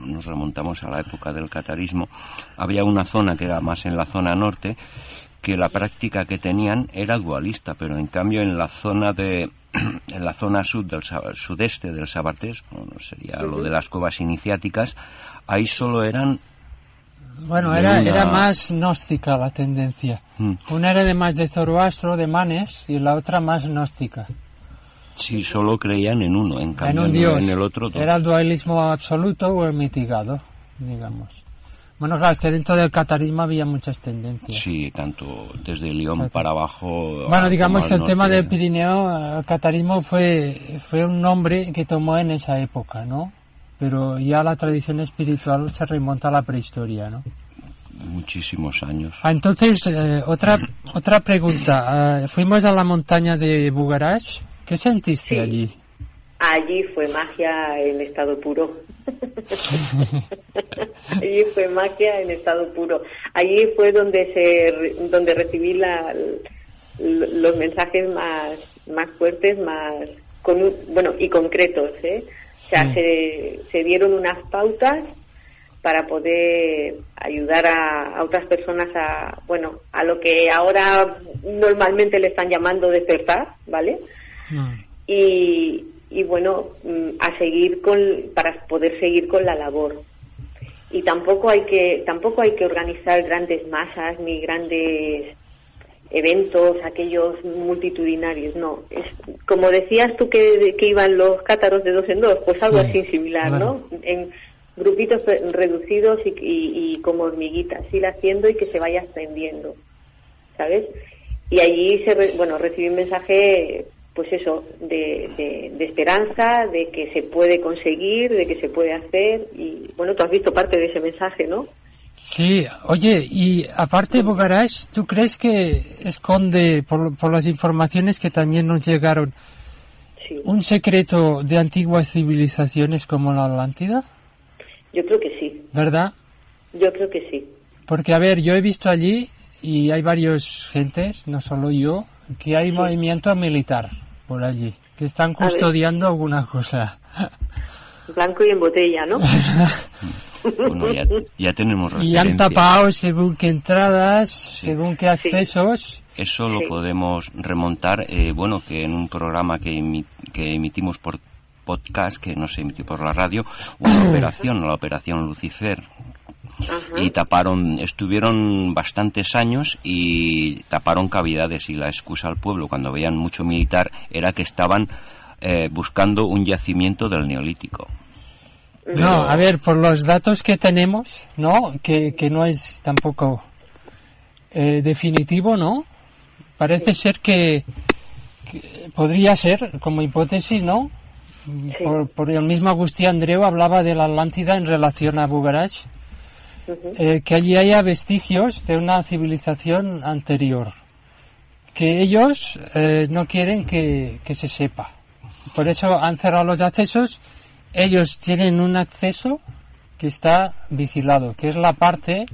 [SPEAKER 4] nos remontamos a la época del catarismo, había una zona que era más en la zona norte, que la práctica que tenían era dualista, pero en cambio en la zona de en la zona sud del sudeste del Sabartés, bueno, sería lo de las cuevas iniciáticas, ahí solo eran
[SPEAKER 5] Bueno, era,
[SPEAKER 4] una-
[SPEAKER 5] era más gnóstica la tendencia.
[SPEAKER 4] Mm.
[SPEAKER 5] Una era de más de Zoroastro, de Manes, y la otra más gnóstica.
[SPEAKER 4] si solo creían en uno, en
[SPEAKER 5] En
[SPEAKER 4] cambio
[SPEAKER 5] un
[SPEAKER 4] en,
[SPEAKER 5] dios.
[SPEAKER 4] en el otro dos.
[SPEAKER 5] Era el dualismo absoluto o el mitigado, digamos. Bueno, claro, es que dentro del catarismo había muchas tendencias.
[SPEAKER 4] Sí, tanto desde León
[SPEAKER 5] Exacto.
[SPEAKER 4] para abajo.
[SPEAKER 5] Bueno, digamos que el tema del Pirineo, el catarismo fue, fue un nombre que tomó en esa época, ¿no? Pero ya la tradición espiritual se remonta a la prehistoria, ¿no?
[SPEAKER 4] Muchísimos años.
[SPEAKER 5] Ah, entonces, eh, otra, otra pregunta. Eh, fuimos a la montaña de Bugarash. ¿Qué sentiste
[SPEAKER 9] Sí.
[SPEAKER 5] allí?
[SPEAKER 9] Allí fue magia en estado puro. Allí fue magia en estado puro. Allí fue donde se donde recibí la, los mensajes más más fuertes, más con bueno y concretos, ¿eh? O sea,
[SPEAKER 5] Sí.
[SPEAKER 9] se, se dieron unas pautas para poder ayudar a, a otras personas a bueno a lo que ahora normalmente le están llamando despertar, ¿vale?
[SPEAKER 5] Mm,
[SPEAKER 9] y, y bueno, mm, a seguir con, para poder seguir con la labor. Y tampoco hay que, tampoco hay que organizar grandes masas ni grandes eventos, aquellos multitudinarios, no. Es, como decías tú que, que iban los cátaros de dos en dos, pues algo
[SPEAKER 5] Sí,
[SPEAKER 9] así similar,
[SPEAKER 5] claro.
[SPEAKER 9] ¿no? En grupitos re- reducidos y, y- y como hormiguitas, ir haciendo y que se vaya extendiendo, ¿sabes? Y allí, se re- bueno, recibí un mensaje, pues eso, de, de- de esperanza, de que se puede conseguir, de que se puede hacer, y bueno, tú has visto parte de ese mensaje, ¿no?
[SPEAKER 5] Sí, oye, y aparte Bogarash, ¿tú crees que esconde, por, por las informaciones que también nos llegaron,
[SPEAKER 9] Sí.
[SPEAKER 5] un secreto de antiguas civilizaciones como la Atlántida?
[SPEAKER 9] Yo creo que sí,
[SPEAKER 5] ¿Verdad?
[SPEAKER 9] yo creo que sí.
[SPEAKER 5] Porque, a ver, yo he visto allí, y hay varios gentes, no solo yo, que hay movimiento militar por allí, que están custodiando alguna cosa.
[SPEAKER 9] Blanco y en botella, ¿no?
[SPEAKER 4] Bueno, ya, ya tenemos
[SPEAKER 5] Y han tapado según qué entradas, según qué accesos.
[SPEAKER 4] Eso lo
[SPEAKER 9] Sí.
[SPEAKER 4] podemos remontar, eh, bueno, que en un programa que, emi- que emitimos por podcast, que no se emitió por la radio, una operación, la operación Lucifer, Y taparon, estuvieron bastantes años y taparon cavidades y la excusa al pueblo cuando veían mucho militar era que estaban eh, buscando un yacimiento del neolítico.
[SPEAKER 5] No, a ver, por los datos que tenemos, ¿no? Que, que no es tampoco eh, definitivo, ¿no? Parece ser que, que podría ser, como hipótesis, ¿no? Por, por el mismo Agustín Andreu hablaba de la Atlántida en relación a Eh, que allí haya vestigios de una civilización anterior, que ellos eh, no quieren que, que se sepa. Por eso han cerrado los accesos. Ellos tienen un acceso que está vigilado, que es la parte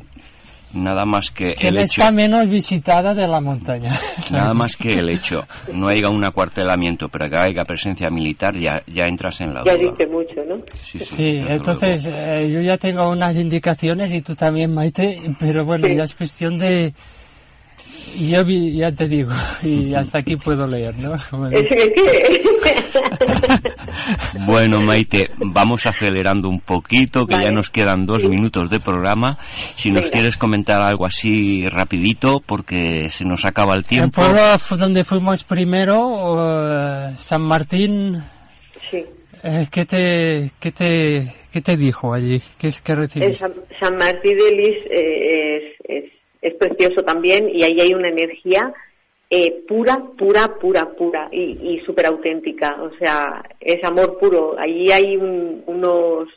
[SPEAKER 4] Nada más que
[SPEAKER 5] que
[SPEAKER 4] el hecho,
[SPEAKER 5] está menos visitada de la montaña.
[SPEAKER 4] nada más que el hecho, no haya un acuartelamiento, pero que haya presencia militar, ya, ya entras en la
[SPEAKER 9] Ya
[SPEAKER 4] duda.
[SPEAKER 9] dice mucho, ¿no?
[SPEAKER 4] Sí, sí,
[SPEAKER 5] Sí, entonces eh, yo ya tengo unas indicaciones y tú también, Maite, pero bueno,
[SPEAKER 9] Sí.
[SPEAKER 5] ya es cuestión de... Yo vi- ya te digo, y hasta aquí puedo leer, ¿no? Bueno.
[SPEAKER 9] Es que-
[SPEAKER 4] Bueno, Maite, vamos acelerando un poquito, que ya nos quedan dos
[SPEAKER 9] Sí.
[SPEAKER 4] minutos de programa. Si nos
[SPEAKER 9] Venga.
[SPEAKER 4] quieres comentar algo así rapidito, porque se nos acaba el
[SPEAKER 5] El
[SPEAKER 4] tiempo.
[SPEAKER 5] pueblo fu- donde fuimos primero, eh, San Martín,
[SPEAKER 9] sí.
[SPEAKER 5] eh, ¿qué, te, qué, te, ¿qué te dijo allí? ¿Qué es que
[SPEAKER 9] El
[SPEAKER 5] recibiste?
[SPEAKER 9] San, San Martín de Lis eh, es, es, es precioso también y ahí hay una energía eh, pura, pura, pura, pura y, y súper auténtica. O sea, es amor puro. Allí hay un- unos,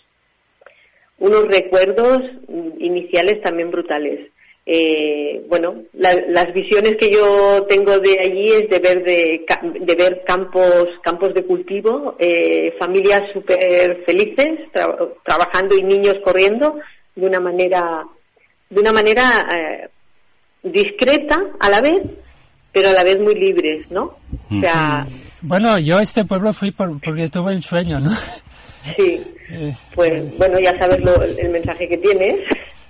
[SPEAKER 9] unos recuerdos iniciales también brutales. Eh, bueno, la- las visiones que yo tengo de allí es de ver de, ver campos campos de cultivo, eh, familias súper felices tra- trabajando y niños corriendo de una manera de una manera eh, discreta a la vez, pero a la vez muy libres, ¿no? O sea,
[SPEAKER 5] Bueno, yo a este pueblo fui por, porque tuve un sueño, ¿no?
[SPEAKER 9] sí,
[SPEAKER 5] Eh,
[SPEAKER 9] pues bueno, ya sabes lo- el mensaje que tienes.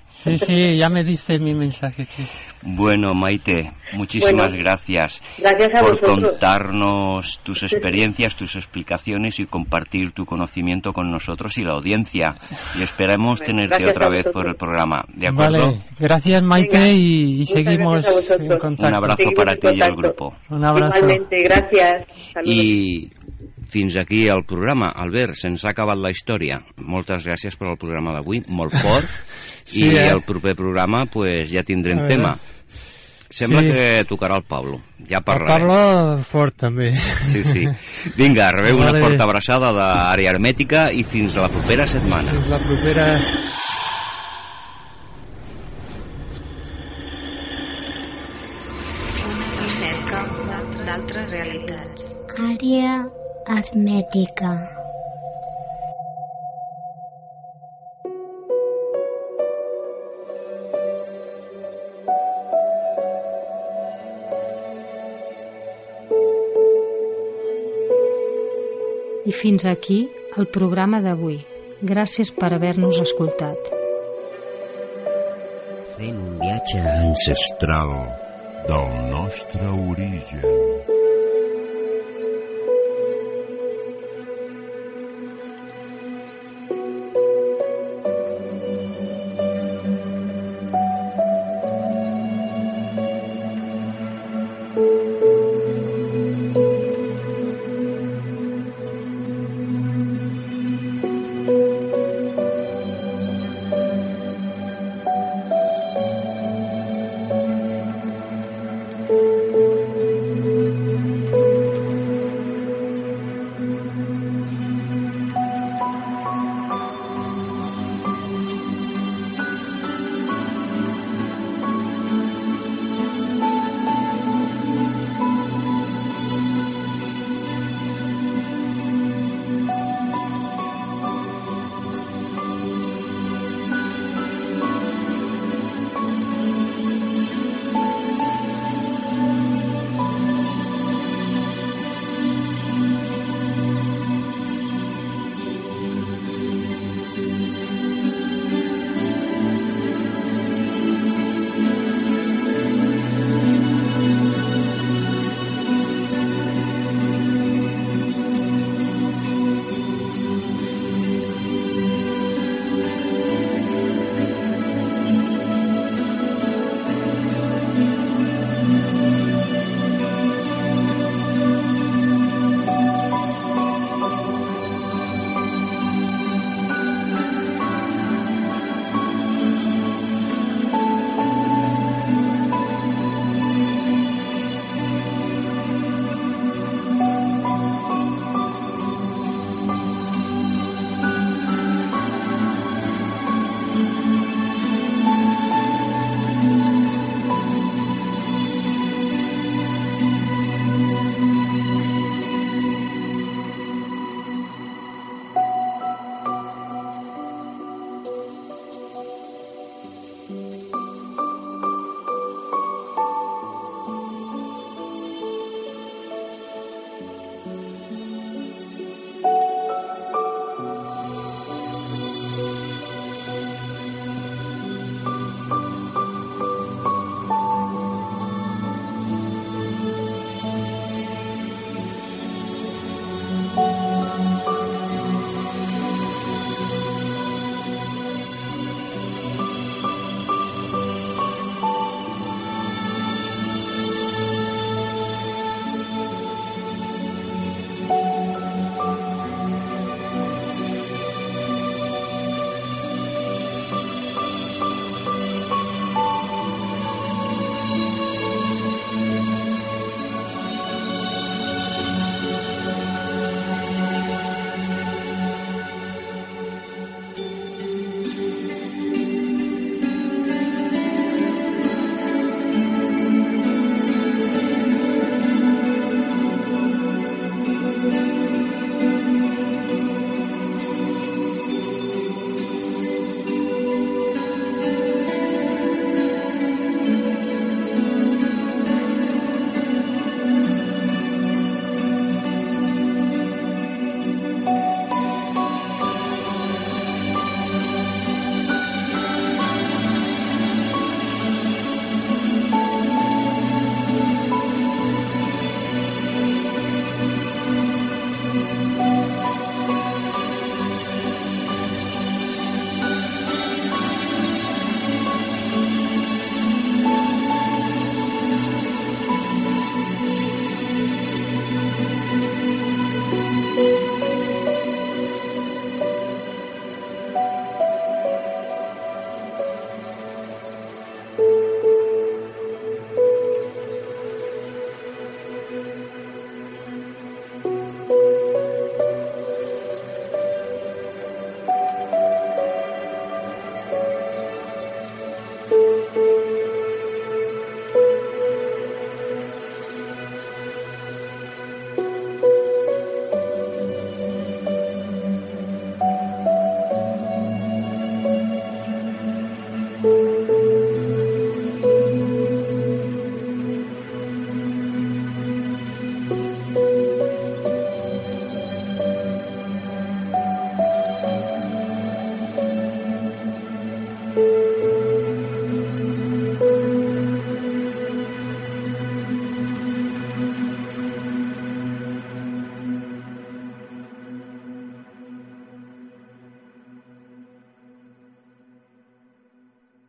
[SPEAKER 5] sí, sí, ya me diste mi mensaje, sí.
[SPEAKER 4] Bueno, Maite, muchísimas
[SPEAKER 9] Bueno,
[SPEAKER 4] gracias,
[SPEAKER 9] Gracias a
[SPEAKER 4] por
[SPEAKER 9] vosotros.
[SPEAKER 4] contarnos tus experiencias, tus explicaciones y compartir tu conocimiento con nosotros y la audiencia. Y esperamos
[SPEAKER 9] Bueno,
[SPEAKER 4] tenerte otra vez por el programa. ¿De acuerdo?
[SPEAKER 5] Vale, gracias Maite
[SPEAKER 9] Venga,
[SPEAKER 5] y, seguimos en contacto.
[SPEAKER 4] Un abrazo
[SPEAKER 9] Seguimos
[SPEAKER 4] para ti y al
[SPEAKER 9] contacto.
[SPEAKER 4] grupo.
[SPEAKER 5] Un abrazo.
[SPEAKER 9] Igualmente, gracias. Saludos.
[SPEAKER 4] I fins aquí el programa. Albert, se'ns ha acabat la història. Moltes gràcies per al programa d'avui, molt fort.
[SPEAKER 5] Sí,
[SPEAKER 4] I
[SPEAKER 5] eh?
[SPEAKER 4] el proper programa pues, ja tindrem
[SPEAKER 5] A veure.
[SPEAKER 4] Sembla
[SPEAKER 5] Sí.
[SPEAKER 4] que tocarà el Pablo. Ja
[SPEAKER 5] El
[SPEAKER 4] parlarem.
[SPEAKER 5] Pablo fort també.
[SPEAKER 4] Sí, sí. Vinga, rebeu una
[SPEAKER 5] Vale.
[SPEAKER 4] forta abraçada d'àrea hermètica i fins la propera setmana.
[SPEAKER 5] Fins la propera...
[SPEAKER 3] Una recerca d'altres realitats.
[SPEAKER 1] Àrea hermètica.
[SPEAKER 10] Fins aquí el programa d'avui. Gràcies per haver-nos escoltat.
[SPEAKER 6] Fent un viatge ancestral del nostre origen.